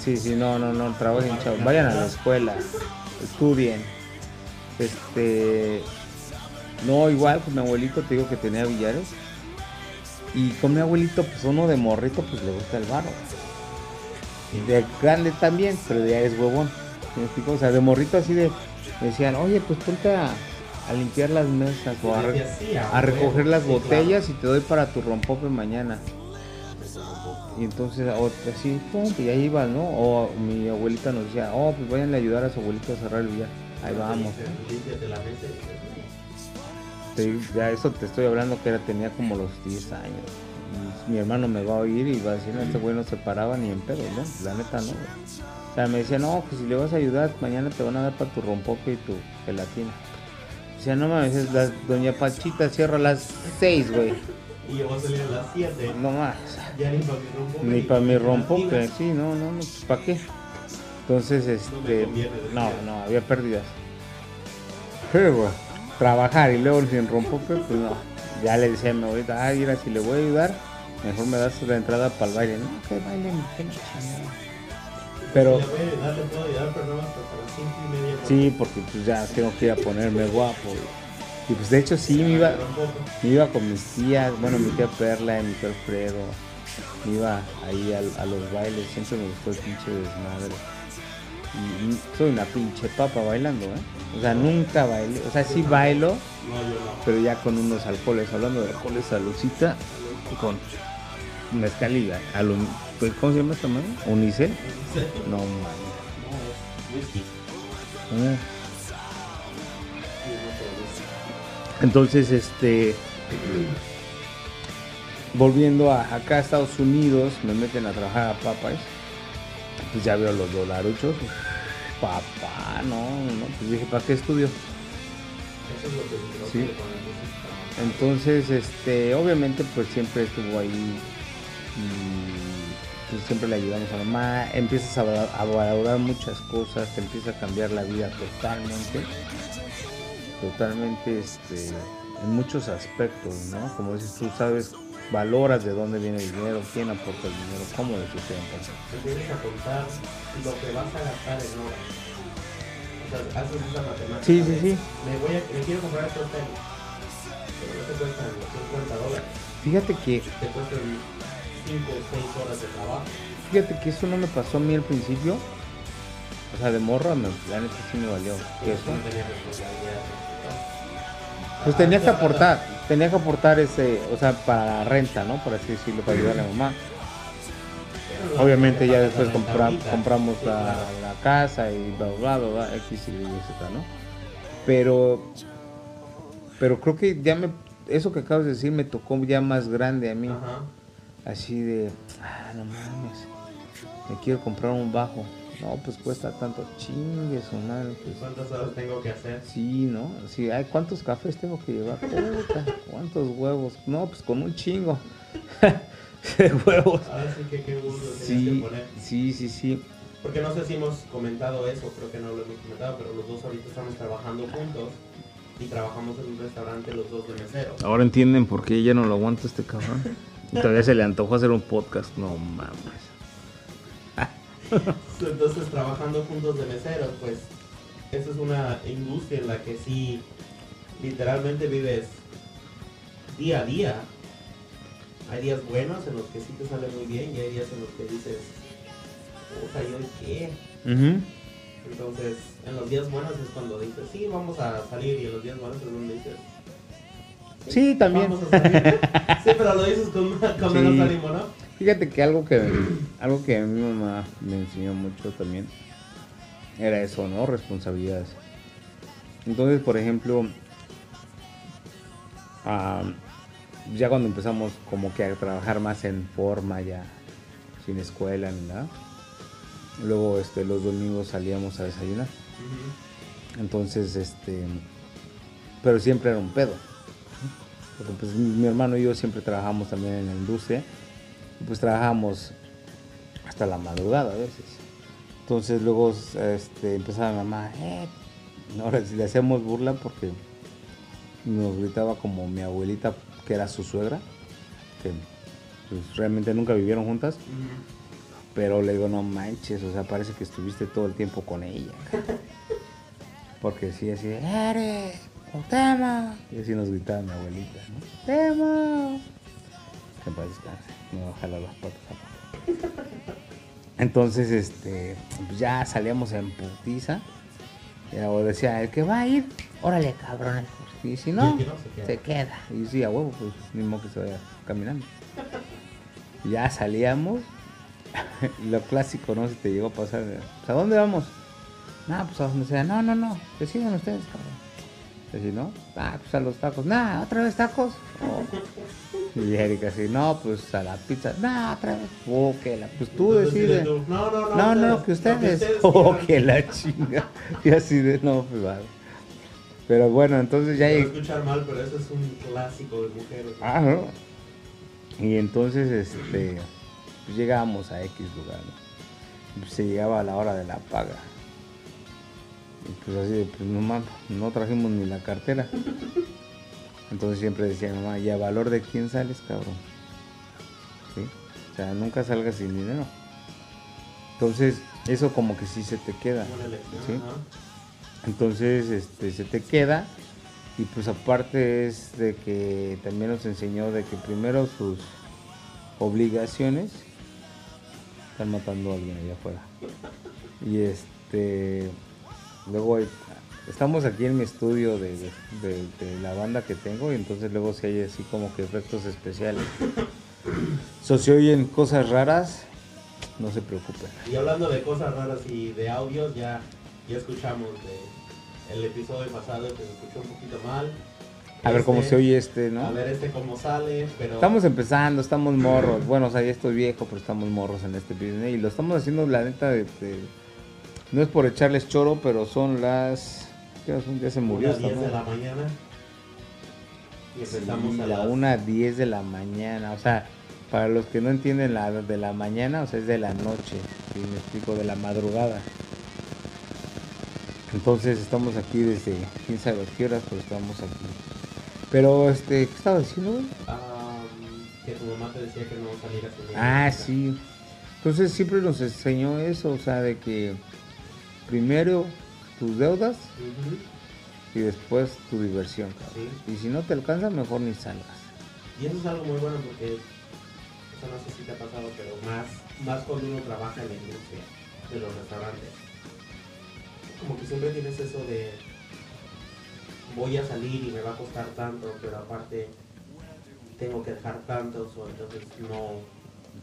Sí, sí, no, no, no, trabajen, chavos. Vayan a la escuela, estudien. Este. No, igual con mi abuelito te digo que tenía billares. Y con mi abuelito, pues uno de morrito, pues le gusta el barro. Y de grande también, pero ya es huevón. ¿Sí me explico? O sea, de morrito así de. Me decían, oye, pues ponte a, a limpiar las mesas o a, re- recoger las botellas y te doy para tu rompope mañana. Y entonces, o- así, pum, y ahí iba, ¿no? O mi abuelita nos decía, oh, pues vayan a ayudar a su abuelito a cerrar el billar. Ahí vamos. Te- ya eso te estoy hablando que era, tenía como los 10 años. Y mi hermano me va a oír y va a decir, no, este güey no se paraba ni en pedo, ¿no? La neta, ¿no? O sea, me decía, no, pues si le vas a ayudar, mañana te van a dar para tu rompope y tu gelatina. Decía, no mames, es la doña Pachita cierra a las 6, güey. Y yo voy a salir a las 7. No más. Ya ni para mi rompo. Ni para mi rompope, sí, no, no, no, pues ¿para qué? Entonces, este, no, no, había pérdidas. Sí, güey, trabajar y luego sin rompope, pues no. Ya le decía a mi abuelita, ah, mira, si le voy a ayudar, mejor me das la entrada para el baile. No, que baile, mi qué la chingada. Pero, Le voy a ayudar, le puedo ayudar, pero no hasta las 5 y media. sí, porque pues ya tengo que ir a ponerme guapo. Y pues de hecho sí, me iba, me iba con mis tías, bueno, mi tía Perla y mi tío Alfredo. Me iba ahí al- a, los bailes, siempre me gustó el pinche desmadre. Y y soy una pinche papa bailando, ¿eh? O sea, nunca bailé, o sea, sí bailo, pero ya con unos alcoholes, hablando de alcoholes, salucita, con mezcal y alu- pues, ¿cómo se llama esta madre? Unicel. No pero whisky. Entonces, este. Volviendo a, acá a Estados Unidos, me meten a trabajar a Popeyes. Pues ya veo los dolaruchos. Papá, no, no. Pues dije, ¿para qué estudio? Eso es lo que Sí. Entonces, este, obviamente, pues siempre estuvo ahí. Y pues siempre le ayudamos a mamá. Empiezas a valorar muchas cosas, te empieza a cambiar la vida totalmente. Totalmente, este, en muchos aspectos, ¿no? Como dices tú, sabes, valoras de dónde viene el dinero, quién aporta el dinero, cómo lo sustenta. Empiezas a contar lo que vas a gastar en horas. O sea, haces esa matemática. Sí, sí, sí. Me, voy a, me quiero comprar estos tenis. Pero no te cuestan 50 dólares. Fíjate que, Te cuestan 5 o 6 horas de trabajo. fíjate que eso no me pasó a mí al principio. O sea, de morro, me, la neta sí me valió. Que eso. No tenía. Pues tenía que aportar, tenía que aportar ese, o sea, para renta, ¿no? Por así decirlo, para ayudar a la mamá. Obviamente ya después compra- compramos la, la casa y bla, bla, bla, bla, X, Y, Z, ¿no? Pero, pero creo que ya me, eso que acabas de decir me tocó ya más grande a mí. Así de, ah, no mames, me quiero comprar un bajo. No, pues cuesta tanto, chingue su madre, pues. ¿Cuántas horas tengo que hacer? Sí, ¿no? Sí, ay, ¿cuántos cafés tengo que llevar? Puta, ¿cuántos huevos? No, pues con un chingo *laughs* de huevos. Ahora sí que qué tienes Sí, que poner. sí, sí, sí. Porque no sé si hemos comentado eso, creo que no lo hemos comentado, pero los dos ahorita estamos trabajando juntos y trabajamos en un restaurante los dos de mesero. Ahora entienden por qué ya no lo aguanto este cabrón. Y *laughs* todavía se le antojó hacer un podcast. No mames. *laughs* Entonces trabajando juntos de meseros, pues esa es una industria en la que sí literalmente vives día a día. Hay días buenos en los que sí te sale muy bien y hay días en los que dices, puta, ¿yo qué? Entonces, en los días buenos es cuando dices, sí, vamos a salir, y en los días malos es donde dices, Sí, también. Vamos a salir. *laughs* Sí, pero lo dices con, con Sí. menos ánimo, ¿no? Fíjate que algo que algo que mi mamá me enseñó mucho también era eso, ¿no? Responsabilidades. Entonces, por ejemplo, ya cuando empezamos como que a trabajar más en forma, ya sin escuela ni nada, luego este, los domingos salíamos a desayunar. Entonces, este, pero siempre era un pedo. Porque pues mi hermano y yo siempre trabajamos también en la industria. Pues trabajamos hasta la madrugada a veces. Entonces luego este, empezaba mi mamá, eh, ahora si le hacemos burla porque nos gritaba como mi abuelita, que era su suegra, que pues, realmente nunca vivieron juntas. Pero le digo, no manches, o sea, parece que estuviste todo el tiempo con ella. *laughs* Porque sí, así, ¡Eres! ¡Cuauhtémoc! Y así nos gritaba mi abuelita, ¿no? ¡Cuauhtémoc! Que en paz descanse, me va a jalar las patas. Entonces, este, pues ya salíamos en putiza. Y abuela decía, el que va a ir, órale, cabrón. Y si no, Y se queda. se queda. Y sí, a huevo, pues, ni modo que se vaya caminando. Ya salíamos. *laughs* Lo clásico, ¿no? Si te llegó a pasar. ¿A dónde vamos? No, pues a donde sea. No, no, no. Decidan ustedes, cabrón. Así, ¿no? Ah, pues a los tacos. Nah, otra vez tacos. Oh. Y Erika así, no, pues a la pizza. Nah, otra vez. Oh, que la. Pues tú decides. No, no, no. No, no, que ustedes. *laughs* Oh, que la chinga. *laughs* Y así de, no, pues va. Pero bueno, entonces ya llegué. escuchar mal, pero eso es un clásico de mujeres. Ah, ¿no? Y entonces, este, pues llegábamos a X lugar, ¿no? Pues, se llegaba a la hora de la paga. Y pues así de, pues no no trajimos ni la cartera. Entonces siempre decía mi mamá, ¿y a valor de quién sales, cabrón? ¿Sí? O sea, nunca salgas sin dinero. Entonces, eso como que sí se te queda. Entonces, este, se te queda. Y pues aparte es de que también nos enseñó de que primero sus obligaciones están matando a alguien allá afuera. Y este, luego hay- estamos aquí en mi estudio de, de- de- de la banda que tengo y entonces luego si hay así como que efectos especiales. So, si oyen cosas raras, no se preocupen. Y hablando de cosas raras y de audios, ya, ya escuchamos el episodio pasado que se escuchó un poquito mal. A ver cómo Este, se oye este, ¿no? A ver este cómo sale, pero... Estamos empezando, estamos morros. Bueno, o sea, ya estoy viejo, pero estamos morros en este business. Y lo estamos haciendo, la neta, de- no es por echarles choro, pero son las... ¿Qué horas son? Ya se murió Una esta 10 de la mañana. Y Sí, empezamos a la las... 1.10 de la mañana. O sea, para los que no entienden la de la mañana, o sea, es de la noche. ¿sí? Me explico, de la madrugada. Entonces estamos aquí desde quién sabe qué horas, pero estamos aquí. Pero, este, ¿qué estaba diciendo, güey? Ah, que tu mamá te decía que no salieras con. Ah, sí. Entonces siempre nos enseñó eso, o sea, de que primero tus deudas y después tu diversión, cabrón. Sí. Y si no te alcanza, mejor ni salgas. Y eso es algo muy bueno porque, eso no sé si te ha pasado, pero más, más cuando uno trabaja en la industria de los restaurantes. Como que siempre tienes eso de, voy a salir y me va a costar tanto, pero aparte tengo que dejar tantos, o entonces no,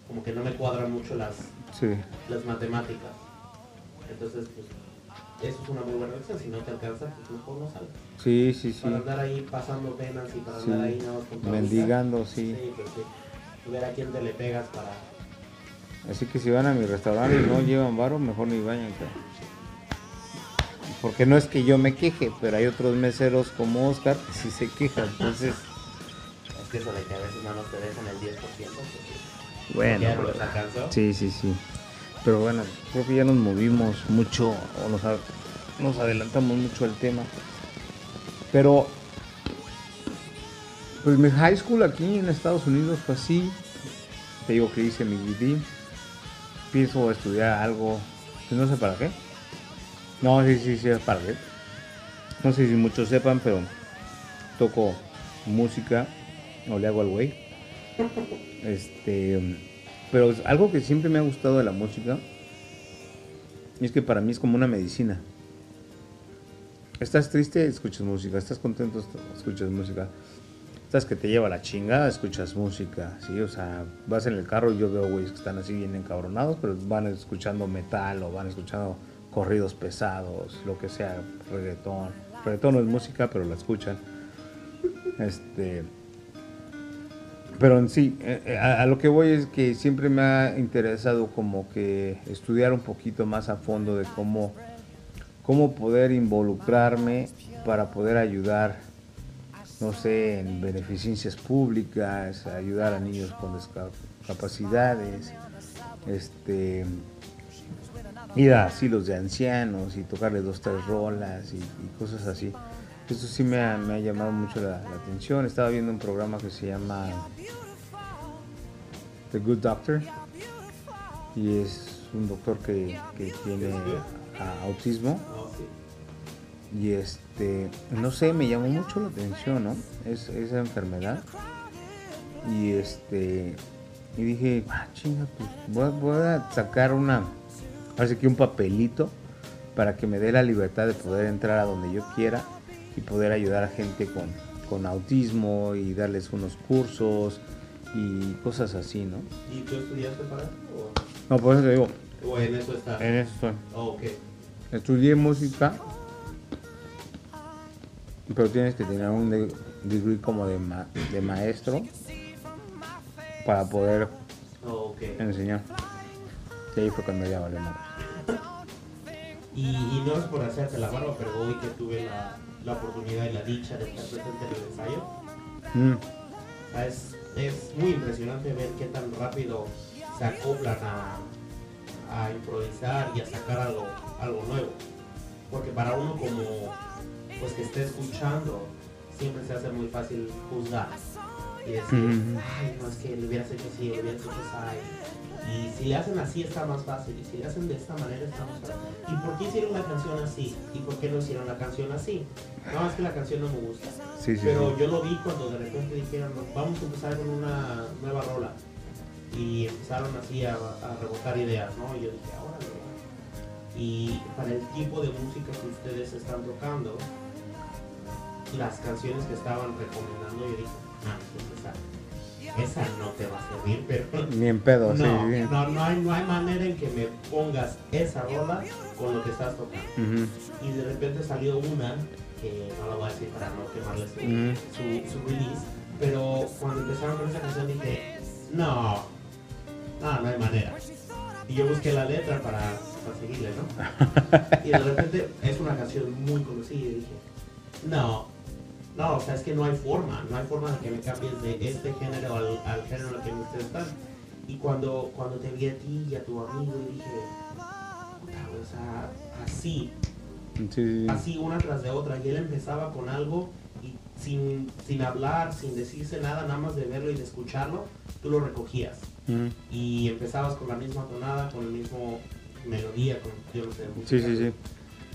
como que no me cuadran mucho las, Sí, las matemáticas. Entonces, pues, eso es una muy buena lección. Si no te alcanza, pues mejor no salgas. sí, sí, sí. Para andar ahí pasando penas y para Sí. andar ahí nada más con Mendigando, sí. Sí, pues sí. Ver a quién te le pegas para... Así que si van a mi restaurante y no llevan varo, mejor ni vayan. Porque no es que yo me queje, pero hay otros meseros como Oscar que sí se quejan. Entonces, Es que eso de que a veces nada más te dejan el 10%. Porque bueno. ya no les alcanzó. Sí, sí, sí. Pero bueno, creo que ya nos movimos mucho o nos, adelantamos mucho al tema. Pero, pues mi high school aquí en Estados Unidos fue así. Te digo que hice mi GD. Pienso estudiar algo, pues no sé para qué. No, sí, sí, sí, es para qué. No sé si muchos sepan, pero toco música o le hago al güey. Este, pero algo que siempre me ha gustado de la música es que para mí es como una medicina. Estás triste, escuchas música. Estás contento, escuchas música. Estás que te lleva la chingada, escuchas música, ¿sí? O sea, vas en el carro y yo veo güeyes que están así bien encabronados, pero van escuchando metal o van escuchando corridos pesados, lo que sea, reggaetón. Reggaetón no es música, pero la escuchan. Este. Pero en sí, eh, eh, a, lo que voy es que siempre me ha interesado como que estudiar un poquito más a fondo de cómo, cómo poder involucrarme para poder ayudar, no sé, en beneficencias públicas, ayudar a niños con discapacidades, este, ir a asilos de ancianos y tocarles dos, tres rolas y cosas así. Eso sí me ha, llamado mucho la, atención. Estaba viendo un programa que se llama The Good Doctor y es un doctor que, tiene a- autismo. Y este no sé me llamó mucho la atención no es esa enfermedad. Y este y dije ah chinga pues voy, voy a sacar una así que un papelito para que me dé la libertad de poder entrar a donde yo quiera y poder ayudar a gente con, con autismo y darles unos cursos y cosas así no ¿Y tú estudiaste para eso? no por eso te digo ¿O, en eso estás? en eso estoy. Oh. Estudié música, pero tienes que tener un de- degree como de, ma- de maestro para poder Oh, enseñar. Y ahí fue cuando ya valió madre. *laughs* Y, y no es por hacerte la barba, pero hoy que tuve la, la oportunidad y la dicha de estar presente en el ensayo, Mm, sea, es, es muy impresionante ver qué tan rápido se acoplan a, a improvisar y a sacar algo, algo nuevo. Porque para uno como pues que esté escuchando, siempre se hace muy fácil juzgar. Y decir, ay, no es que le hubieras hecho así, le hubieras hecho así. Y si le hacen así está más fácil, y si le hacen de esta manera está más fácil. ¿Y por qué hicieron la canción así? ¿Y por qué no hicieron la canción así? No, es que la canción no me gusta. sí, sí, Pero sí. yo lo vi cuando de repente dijeron, vamos a empezar con una nueva rola. Y empezaron así a, a rebotar ideas, ¿no? Y yo dije, órale. Y para el tipo de música que ustedes están tocando, las canciones que estaban recomendando, yo dije, ah, pues esa, no te va a servir, *laughs* pero Ni en pedo, no, sí, no, no hay, no hay manera en que me pongas esa rola con lo que estás tocando. Y de repente salió una que no la voy a decir para no quemarle su, Mm. su, su release pero cuando empezaron con esa canción dije no no no hay manera y yo busqué la letra para, para seguirle no *laughs* y de repente es una canción muy conocida y dije no no o sea es que no hay forma no hay forma de que me cambies de este género al, al género en el que ustedes están y cuando cuando te vi a ti y a tu amigo y dije o sea así Sí, sí, sí. así una tras de otra y él empezaba con algo y sin, sin hablar, sin decirse nada, nada más de verlo y de escucharlo, tú lo recogías y empezabas con la misma tonada, con el mismo melodía, con yo no sé, Sí, música. sí, sí.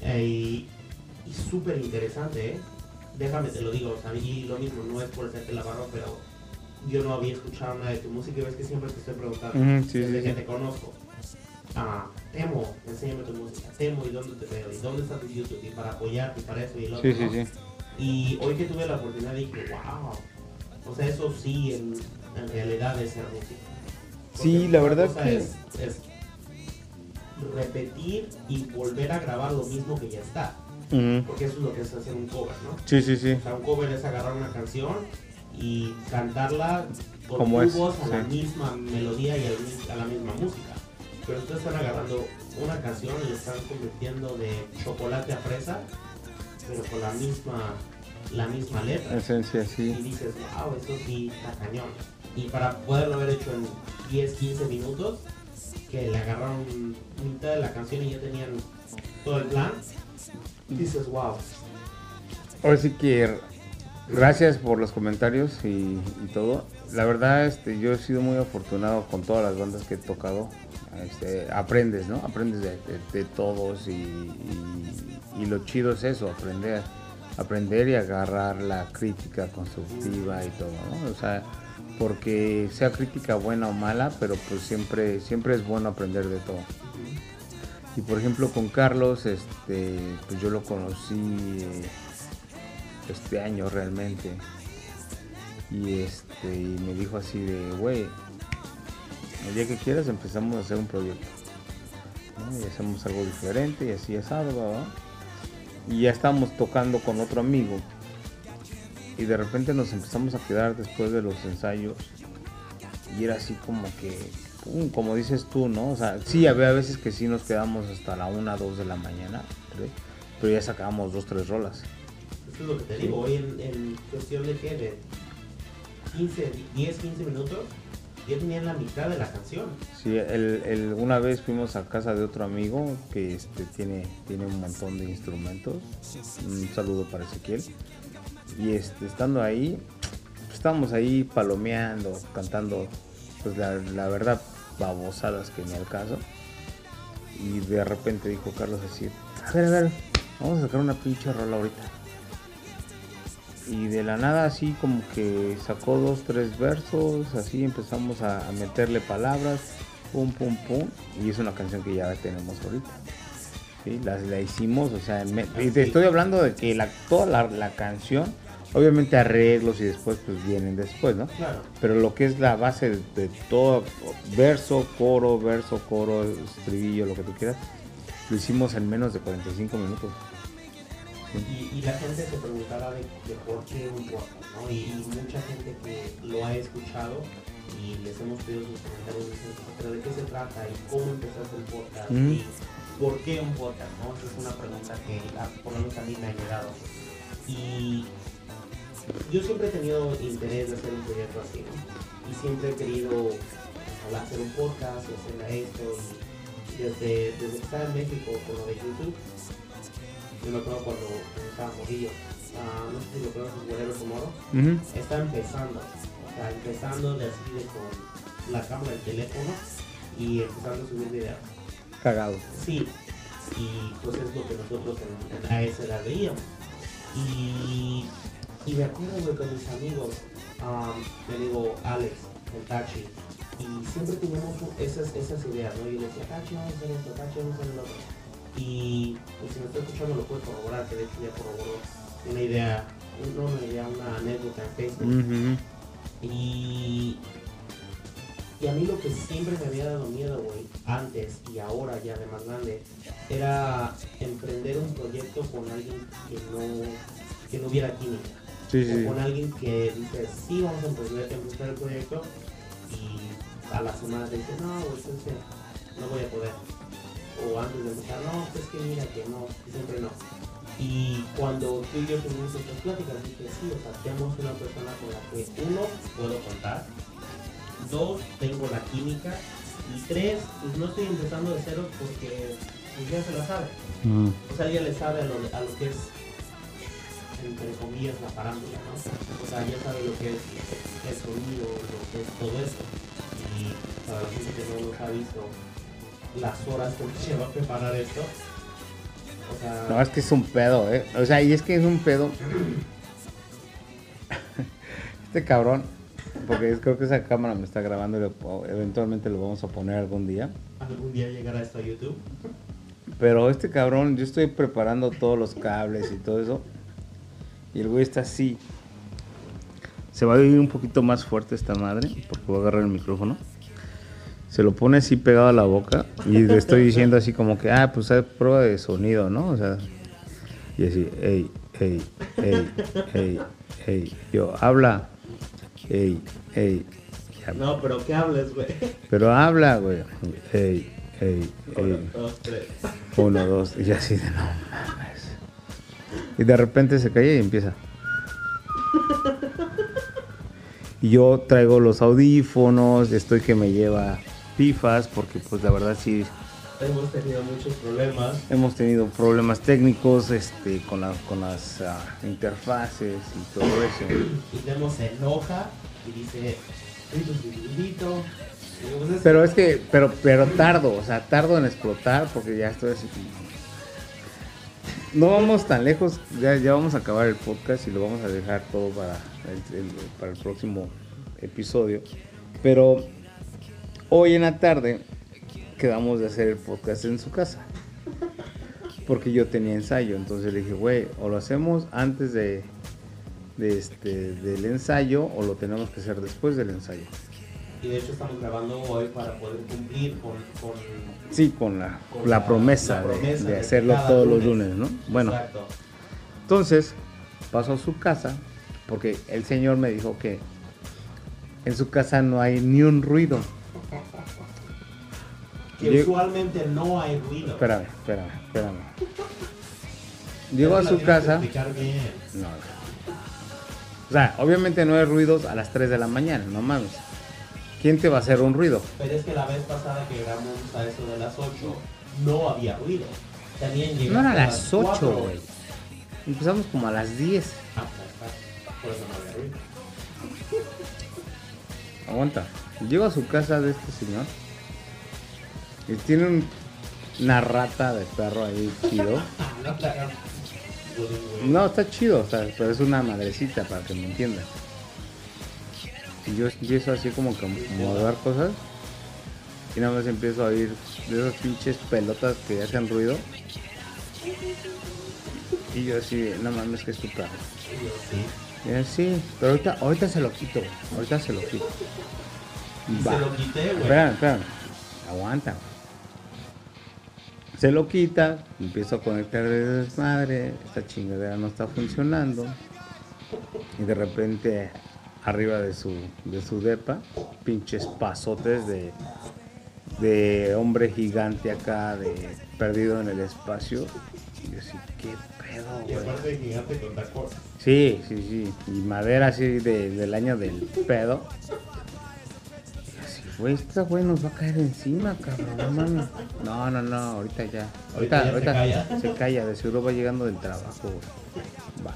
Eh, y y súper interesante, ¿eh? Déjame te lo digo, o sea, y lo mismo, no es por hacerte la barba, pero yo no había escuchado nada de tu música y ves que siempre te estoy preguntando sí, desde sí, que te conozco. Ah, Temo, enséñame tu música. Temo, ¿y dónde te veo? ¿Y dónde está tu YouTube? Y para apoyarte, y para eso y el otro. Sí, sí. Y hoy que tuve la oportunidad dije, wow. O sea, eso sí, en, en realidad es ser música. Porque Sí, la verdad que- Es, es repetir y volver a grabar lo mismo que ya está. Porque eso es lo que es hacer un cover, ¿no? Sí, sí, sí. O sea, un cover es agarrar una canción y cantarla con Como tu es, voz a la misma melodía y a la misma música. Pero ustedes están agarrando una canción y le están convirtiendo de chocolate a fresa, pero con la misma, la misma letra. Esencia, Y sí. dices, wow, eso sí está cañón. Y para poderlo haber hecho en 10, 15 minutos, que le agarraron mitad de la canción y ya tenían todo el plan, dices, wow. Ahora sí que gracias por los comentarios y, todo. La verdad, este, yo he sido muy afortunado con todas las bandas que he tocado. Este, aprendes, ¿no? Aprendes de, todos y- y lo chido es eso, aprender, aprender y agarrar la crítica constructiva y todo, ¿no? O sea, porque sea crítica buena o mala, pero pues siempre, siempre es bueno aprender de todo. Y por ejemplo con Carlos, este, pues yo lo conocí eh, este año realmente. Y este y me dijo así de, güey, el día que quieras empezamos a hacer un proyecto. ¿no? Y hacemos algo diferente y así es algo, Y ya estábamos tocando con otro amigo. Y de repente nos empezamos a quedar después de los ensayos. Y era así como que, como dices tú, ¿no? O sea, sí, había veces que sí nos quedamos hasta la 1, 2 de la mañana, pero ya sacábamos dos, tres rolas. Eso es lo que te digo, hoy en, en cuestión de qué, de 15, 10, 15 minutos, ya tenían la mitad de la canción. Sí, el, el- una vez fuimos a casa de otro amigo que este, tiene, tiene un montón de instrumentos. Un saludo para Ezequiel. Y este, estando ahí, pues, estábamos ahí palomeando, cantando, pues la, la verdad, babosadas que ni al caso. Y de repente dijo Carlos así, a ver, a ver, vamos a sacar una pinche rola ahorita. Y de la nada así como que sacó dos, tres versos, así empezamos a, a meterle palabras, pum, pum, pum, y es una canción que ya tenemos ahorita. ¿sí? La, la hicimos, o sea, me- y te estoy hablando de que la, toda la, la canción, obviamente arreglos y después pues vienen después, ¿no? Claro. Pero lo que es la base de, todo, verso, coro, verso, coro, estribillo, lo que tú quieras, lo hicimos en menos de 45 minutos. Y, y la gente se preguntará de, de por qué un podcast, ¿no? Y, y mucha gente que lo ha escuchado y les hemos pedido sus comentarios dicen, pero ¿de qué se trata? ¿Y cómo empezaste el podcast? Ujú. ¿Y por qué un podcast? ¿no? Esa es una pregunta que a- por lo menos a mí me ha llegado. Y yo siempre he tenido interés de hacer un proyecto así, ¿no? Y siempre he querido hacer un podcast y hacer esto. Y desde, desde que estaba en México con lo de YouTube, yo me acuerdo cuando estaba morillo, ah, no sé si lo conoces, Whatever Tomorrow, Ujú. está empezando, o sea, empezando de así de con la cámara del teléfono y empezando a subir videos. Cagado. Sí, y pues es lo que nosotros en, en AS la veíamos. Y, y me acuerdo güey, con mis amigos, um, mi amigo Alex, el Tachi, y siempre teníamos esas, esas ideas, ¿no? Y yo decía, Tachi, vamos a hacer esto, Tachi, vamos a hacer lo otro. Y, y si me está escuchando lo puede corroborar, que de hecho ya corroboró una idea, no una idea, una anécdota en Facebook. Y, y a mí lo que siempre me había dado miedo, güey, antes y ahora ya de más grande, era emprender un proyecto con alguien que no, que no hubiera química. Sí, con alguien que dice, sí, vamos a emprender, empezar el proyecto y a la semana te dice, no, güey, es que no voy a poder. O antes de empezar, no, pues es que mira que no, siempre no. Y cuando tú y yo tuvimos estas pláticas, dije, sí, o sea, tenemos una persona con la que, uno, puedo contar, dos, tengo la química, y tres, pues no estoy empezando de cero porque pues ya se la sabe. Mm. O sea, ella le sabe a lo, a lo que es, entre comillas, la parándula, ¿no? O sea, ya sabe lo que es el sonido, lo que es todo esto. Y para la gente que no los ha visto, las horas que nos lleva a preparar esto. O sea, No, es que es un pedo, ¿eh? O sea, y es que es un pedo. *laughs* Este cabrón, porque es- creo que esa cámara me está grabando y lo- eventualmente lo vamos a poner algún día. algún día llegará esto a YouTube. Pero este cabrón, yo estoy preparando todos los cables y todo eso. Y el güey está así. Se va a oír un poquito más fuerte esta madre, porque voy a agarrar el micrófono. Se lo pone así pegado a la boca y le estoy diciendo así como que, ah, pues es prueba de sonido, ¿no? O sea, y así, hey, hey, hey, hey, hey, yo, habla, hey, hey, ya, No, pero que hables, güey. pero habla, güey, hey, hey, Uno, hey. dos, tres. Uno, dos, y así de no mames. Y de repente se calla y empieza. Y yo traigo los audífonos, estoy que me lleva pifas, porque pues la verdad sí Hemos tenido muchos problemas. hemos tenido problemas técnicos este, con, la- con las ah, interfaces y todo eso. Y Demo se enoja y dice, pues es- Pero es que, pero, pero tardo, o sea, tardo en explotar porque ya estoy así. No vamos tan lejos, ya, vamos a acabar el podcast y lo vamos a dejar todo para el, el- para el próximo episodio. Pero hoy en la tarde quedamos de hacer el podcast en su casa. Porque yo tenía ensayo, entonces le dije, güey, o lo hacemos antes de, de este, del ensayo o lo tenemos que hacer después del ensayo. Y de hecho estamos grabando hoy para poder cumplir con, con Sí, con la, Con la la- promesa, la de- promesa de, de hacerlo todos los lunes. ¿no? Bueno, Exacto. entonces paso a su casa porque el señor me dijo que en su casa no hay ni un ruido. Que usualmente no hay ruido. Espérame, espérame, espérame. *laughs* Llego a su casa. bien. No, no. O sea, obviamente no hay ruidos a las 3 de la mañana, no mames. ¿Quién te va a hacer un ruido? Pero es que la vez pasada que grabamos a eso de las 8, no había ruido. También llegaste No era a las 8, 4. güey. Empezamos como a las 10. Ah, pues, está. por eso no había ruido. *laughs* Aguanta. Llego a su casa de este señor. Y tiene un- una rata de perro ahí chido. *laughs* Ah, no está chido, o sea, pero es una madrecita para que me entiendan. Y yo empiezo así como que a acomodar cosas. Y nada más empiezo a oír de esas pinches pelotas que hacen ruido. Y yo así, no mames que es tu perro. Y yo, sí. Y él, sí, pero ahorita, ahorita se lo quito, ahorita se lo quito. Va. se lo quité, güey. Espera, espera. Aguanta. Se lo quita, empiezo a conectar de desmadre, esta chingadera no está funcionando. Y de repente, arriba de su, de su depa, pinches pasotes de, de hombre gigante acá, de perdido en el espacio. Y yo así, qué pedo, Y güey. aparte de gigante con tacos. Sí, sí, sí. Y madera así de- del año del pedo. Y así, güey, esta güey nos va a caer encima, cabrón. No mames. No, no, no, ahorita ya. Ahorita, Ahorita ya se ahorita calla. se calla. De seguro va llegando del trabajo, güey. Va.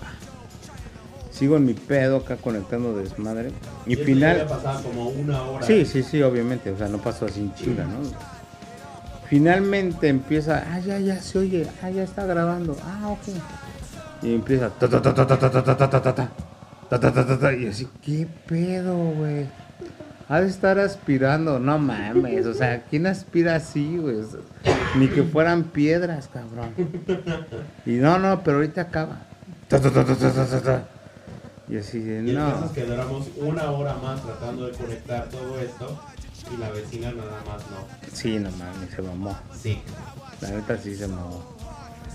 Sigo en mi pedo acá conectando desmadre. Y eso final. pasaba como una hora. Sí, sí, sí, obviamente. O sea, no pasó así en chinga, ¿no? Finalmente empieza, ah, ya, ya se oye, ah, ya está grabando, ah, ok. Y empieza, ta, ta, ta, ta, ta, ta, ta, ta, ta, ta, ta, y así, ¿qué pedo, güey? Ha de estar aspirando, no mames, o sea, ¿quién aspira así, güey? Ni que fueran piedras, cabrón. Y no, no, pero ahorita acaba. Ta, ta, ta, ta, ta, ta, ta. Y así, de, Y no. es que duramos una hora más tratando de conectar todo esto y la vecina nada más no. Sí, no mames, se mamó. Sí. La neta sí se mamó.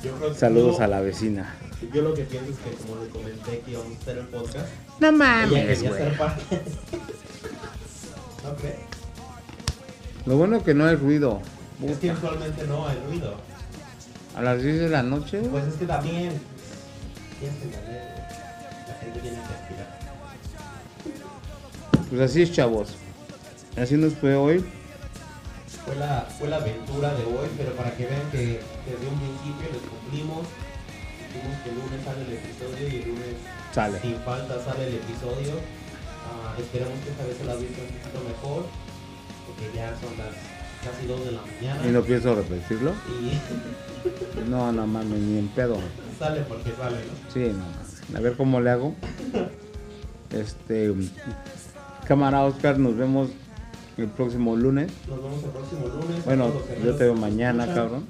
Yo creo que Saludos yo- a la vecina. Yo lo que pienso es que como le comenté que íbamos a hacer el podcast, No mames, güey. ser parte. *laughs* ¿No crees? Lo bueno que no hay ruido. Es que Puta. usualmente no hay ruido. A las 10 de la noche. Pues es que también. Tienes que que aspirar. Pues así es, chavos. Así nos fue hoy. Fue la, fue la aventura de hoy, pero para que vean que desde un principio les cumplimos. Dijimos que el lunes sale el episodio y el lunes Sale. sin falta sale el episodio. Ah, esperamos que esta vez se la vista un poquito mejor, porque ya son las casi 2 de la mañana. Y no pienso repetirlo. Y *laughs* No, no mames, ni en pedo. sale porque sale, ¿no? Sí, no mames. A ver cómo le hago. Este. Cámara Oscar, nos vemos el próximo lunes. Nos vemos el próximo lunes. Bueno, yo te veo mañana, escuchan. cabrón.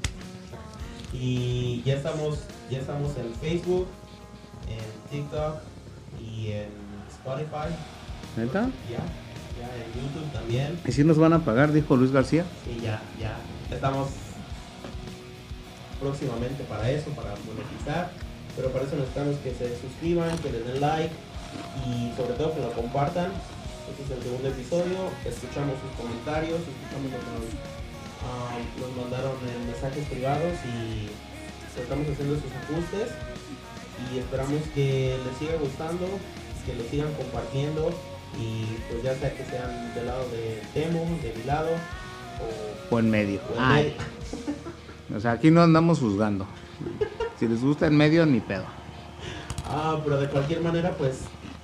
Y ya estamos, ya estamos en Facebook, en TikTok y en Spotify. ¿Neta? Ya, ya en YouTube también. ¿Y si nos van a pagar? Dijo Luis García. Sí, ya, ya. Estamos próximamente para eso, para monetizar. Pero para eso necesitamos que se suscriban, que les den like y sobre todo que lo compartan. Este es el segundo episodio. Escuchamos sus comentarios, escuchamos lo que nos, ah, nos mandaron en mensajes privados y estamos haciendo sus ajustes. Y esperamos que les siga gustando, que lo sigan compartiendo y pues ya sea que sean del lado de Temo, de mi lado o O en medio. o en Ay. medio. O sea, aquí no andamos juzgando. *laughs* Si les gusta en medio, ni pedo. Ah, pero de cualquier manera, pues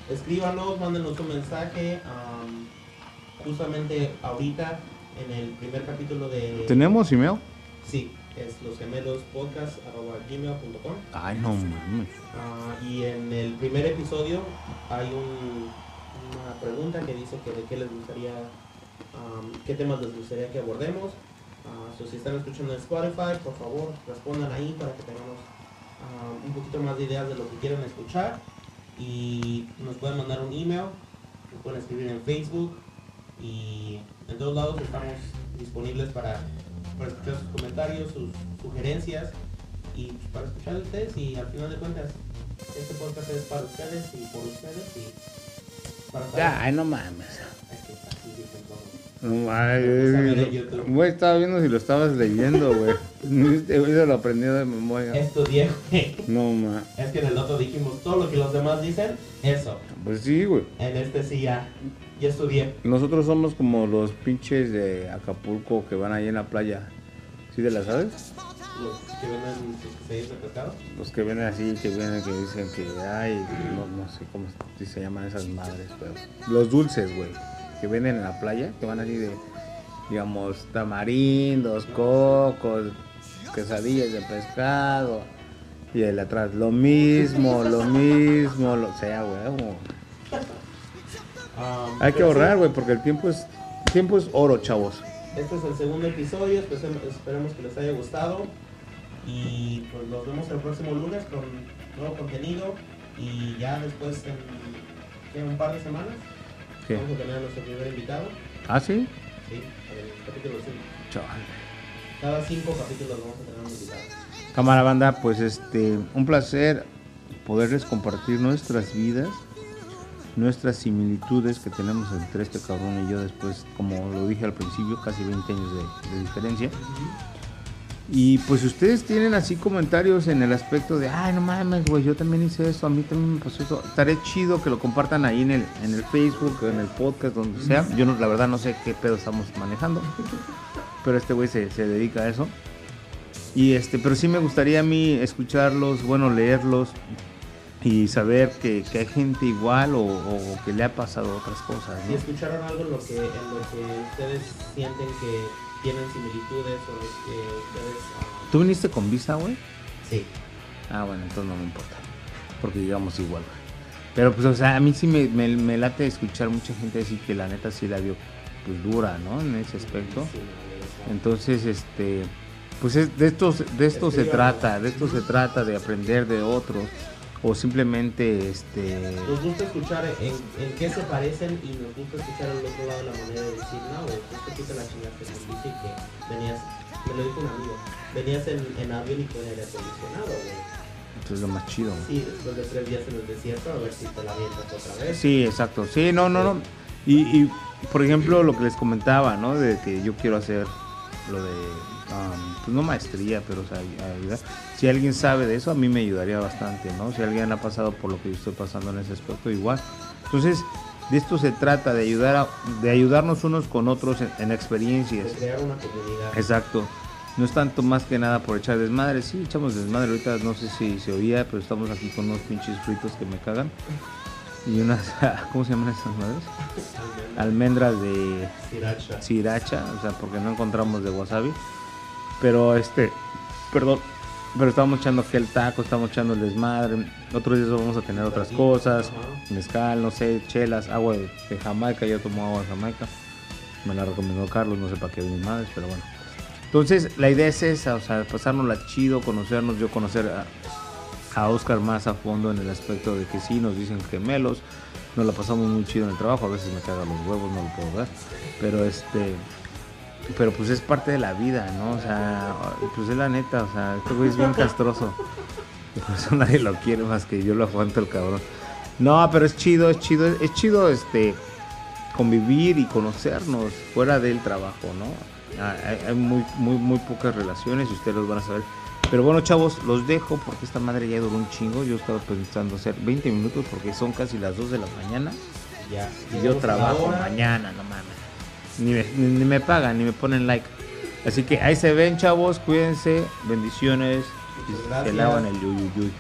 escríbanos, mándenos un mensaje. am, justamente ahorita, en el primer capítulo de. ¿Tenemos email? Sí, es losgemelospodcast.gmail.com. Ay, no mames. Ah, y en el primer episodio hay un- una pregunta que dice que de qué les gustaría, am, qué temas les gustaría que abordemos. Ah, so, si están escuchando en Spotify, por favor, respondan ahí para que tengamos am, un poquito más de ideas de lo que quieren escuchar. Y nos pueden mandar un email, nos pueden escribir en Facebook y en todos lados estamos disponibles para, para escuchar sus comentarios, sus sugerencias y pues, para escuchar ustedes y al final de cuentas este podcast es para ustedes y por ustedes y para Ya, ay, no mames. No mames. Güey, estaba viendo si lo estabas leyendo, güey. Este güey se lo aprendió de memoria. Estudié, güey. No mames. Es que en el otro dijimos todo lo que los demás dicen, eso. Pues sí, güey. En este sí ya, ya estudié. Nosotros somos como los pinches de Acapulco que van ahí en la playa. ¿Sí de las aves? Los que venden sus de pescado. Los que vienen así, que vienen, que dicen que ay, no, no sé cómo se llaman esas madres, pero los dulces, güey, que venden en la playa, que van así de, digamos, tamarindos, cocos, quesadillas de pescado, y el atrás, lo mismo, lo mismo, lo sea, güey. como- Um, Hay que sí, ahorrar, güey, porque el tiempo es, el tiempo es oro, chavos. Este es el segundo episodio, esperemos que les haya gustado. Y pues nos vemos el próximo lunes con nuevo contenido. Y ya después, en, en un par de semanas, ¿Qué? vamos a tener a nuestro primer invitado. ¿Ah, sí? Sí, el capítulo 5. Chaval. Cada cinco capítulos vamos a tener un invitado. Cámara banda, pues este, un placer poderles compartir nuestras vidas, nuestras similitudes que tenemos entre este cabrón y yo después, como lo dije al principio, casi 20 años de, de diferencia. Y pues si ustedes tienen así comentarios en el aspecto de, ay, no mames, güey, yo también hice eso, a mí también me pasó eso. Estaré chido que lo compartan ahí en el, en el Facebook, en el podcast, donde sea. Yo no, la verdad no sé qué pedo estamos manejando, pero este güey se, se dedica a eso. Y este, pero sí me gustaría a mí escucharlos, bueno, leerlos y saber que, que hay gente igual o, o que le ha pasado otras cosas, Si ¿no? escucharon algo en lo que, en lo que ustedes sienten que tienen similitudes o los que ustedes... ah, ¿Tú viniste con visa, güey? sí. Ah, bueno, entonces no me importa. Porque digamos igual. güey. Pero pues, o sea, a mí sí me, me, me late escuchar mucha gente decir que la neta sí la vio pues dura, ¿no? En ese aspecto. Entonces, este, pues es- de esto, de esto se trata, de esto se trata, de aprender de otros. O simplemente, este... Nos gusta escuchar en, en qué se parecen y nos gusta escuchar al otro lado la manera de decir, no, güey, tú te la chingaste con bici que venías, me lo dijo un amigo, venías en, en avión y con aire acondicionado, güey. Esto es lo más chido. Sí, después de tres días en el desierto, a ver si te la avientas otra vez. Sí, exacto. Sí, no, no, no. Y, y, por ejemplo, lo que les comentaba, ¿no? De que yo quiero hacer lo de, um, pues no maestría, pero o sea, ayudar. Si alguien sabe de eso, a mí me ayudaría bastante, ¿no? Si alguien ha pasado por lo que yo estoy pasando en ese aspecto, igual. Entonces, de esto se trata, de ayudar a- de ayudarnos unos con otros en, en experiencias. De crear una comunidad. Exacto. No es tanto más que nada por echar desmadre. Sí, echamos desmadre. Ahorita no sé si se oía, pero estamos aquí con unos pinches fritos que me cagan. Y unas, *laughs* ¿cómo se llaman esas madres? Almendras de Sriracha. sriracha, o sea, porque no encontramos de wasabi. Pero este, perdón, pero estábamos echando aquel taco, estamos echando el desmadre. Otros días vamos a tener otras cosas, mezcal, no sé, chelas, agua de, de Jamaica. Yo tomo agua de Jamaica. Me la recomendó Carlos, no sé para qué mis madres, pero bueno. Entonces, la idea es esa, o sea, pasárnosla chido, conocernos, yo conocer a, a Oscar más a fondo en el aspecto de que sí, nos dicen gemelos, nos la pasamos muy chido en el trabajo, a veces me cagan los huevos, no lo puedo ver, pero este, pero pues es parte de la vida, ¿no? O sea, pues es la neta, o sea, este güey es bien castroso, *laughs* nadie lo quiere más que yo lo aguanto el cabrón. No, pero es chido, es chido, es chido este convivir y conocernos fuera del trabajo, ¿no? Hay, hay muy, muy, muy pocas relaciones y ustedes los van a saber. Pero bueno, chavos, los dejo porque esta madre ya duró un chingo. Yo estaba pensando hacer 20 minutos porque son casi las 2 de la mañana. Ya. Y yo trabajo mañana, no mames. Ni me, ni, ni me pagan, ni me ponen like. Así que ahí se ven, chavos. Cuídense. Bendiciones. Y se lavan el yuyuyuy.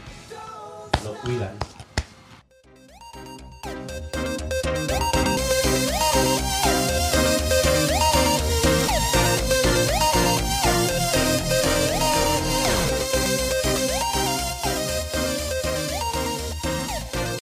Lo cuidan.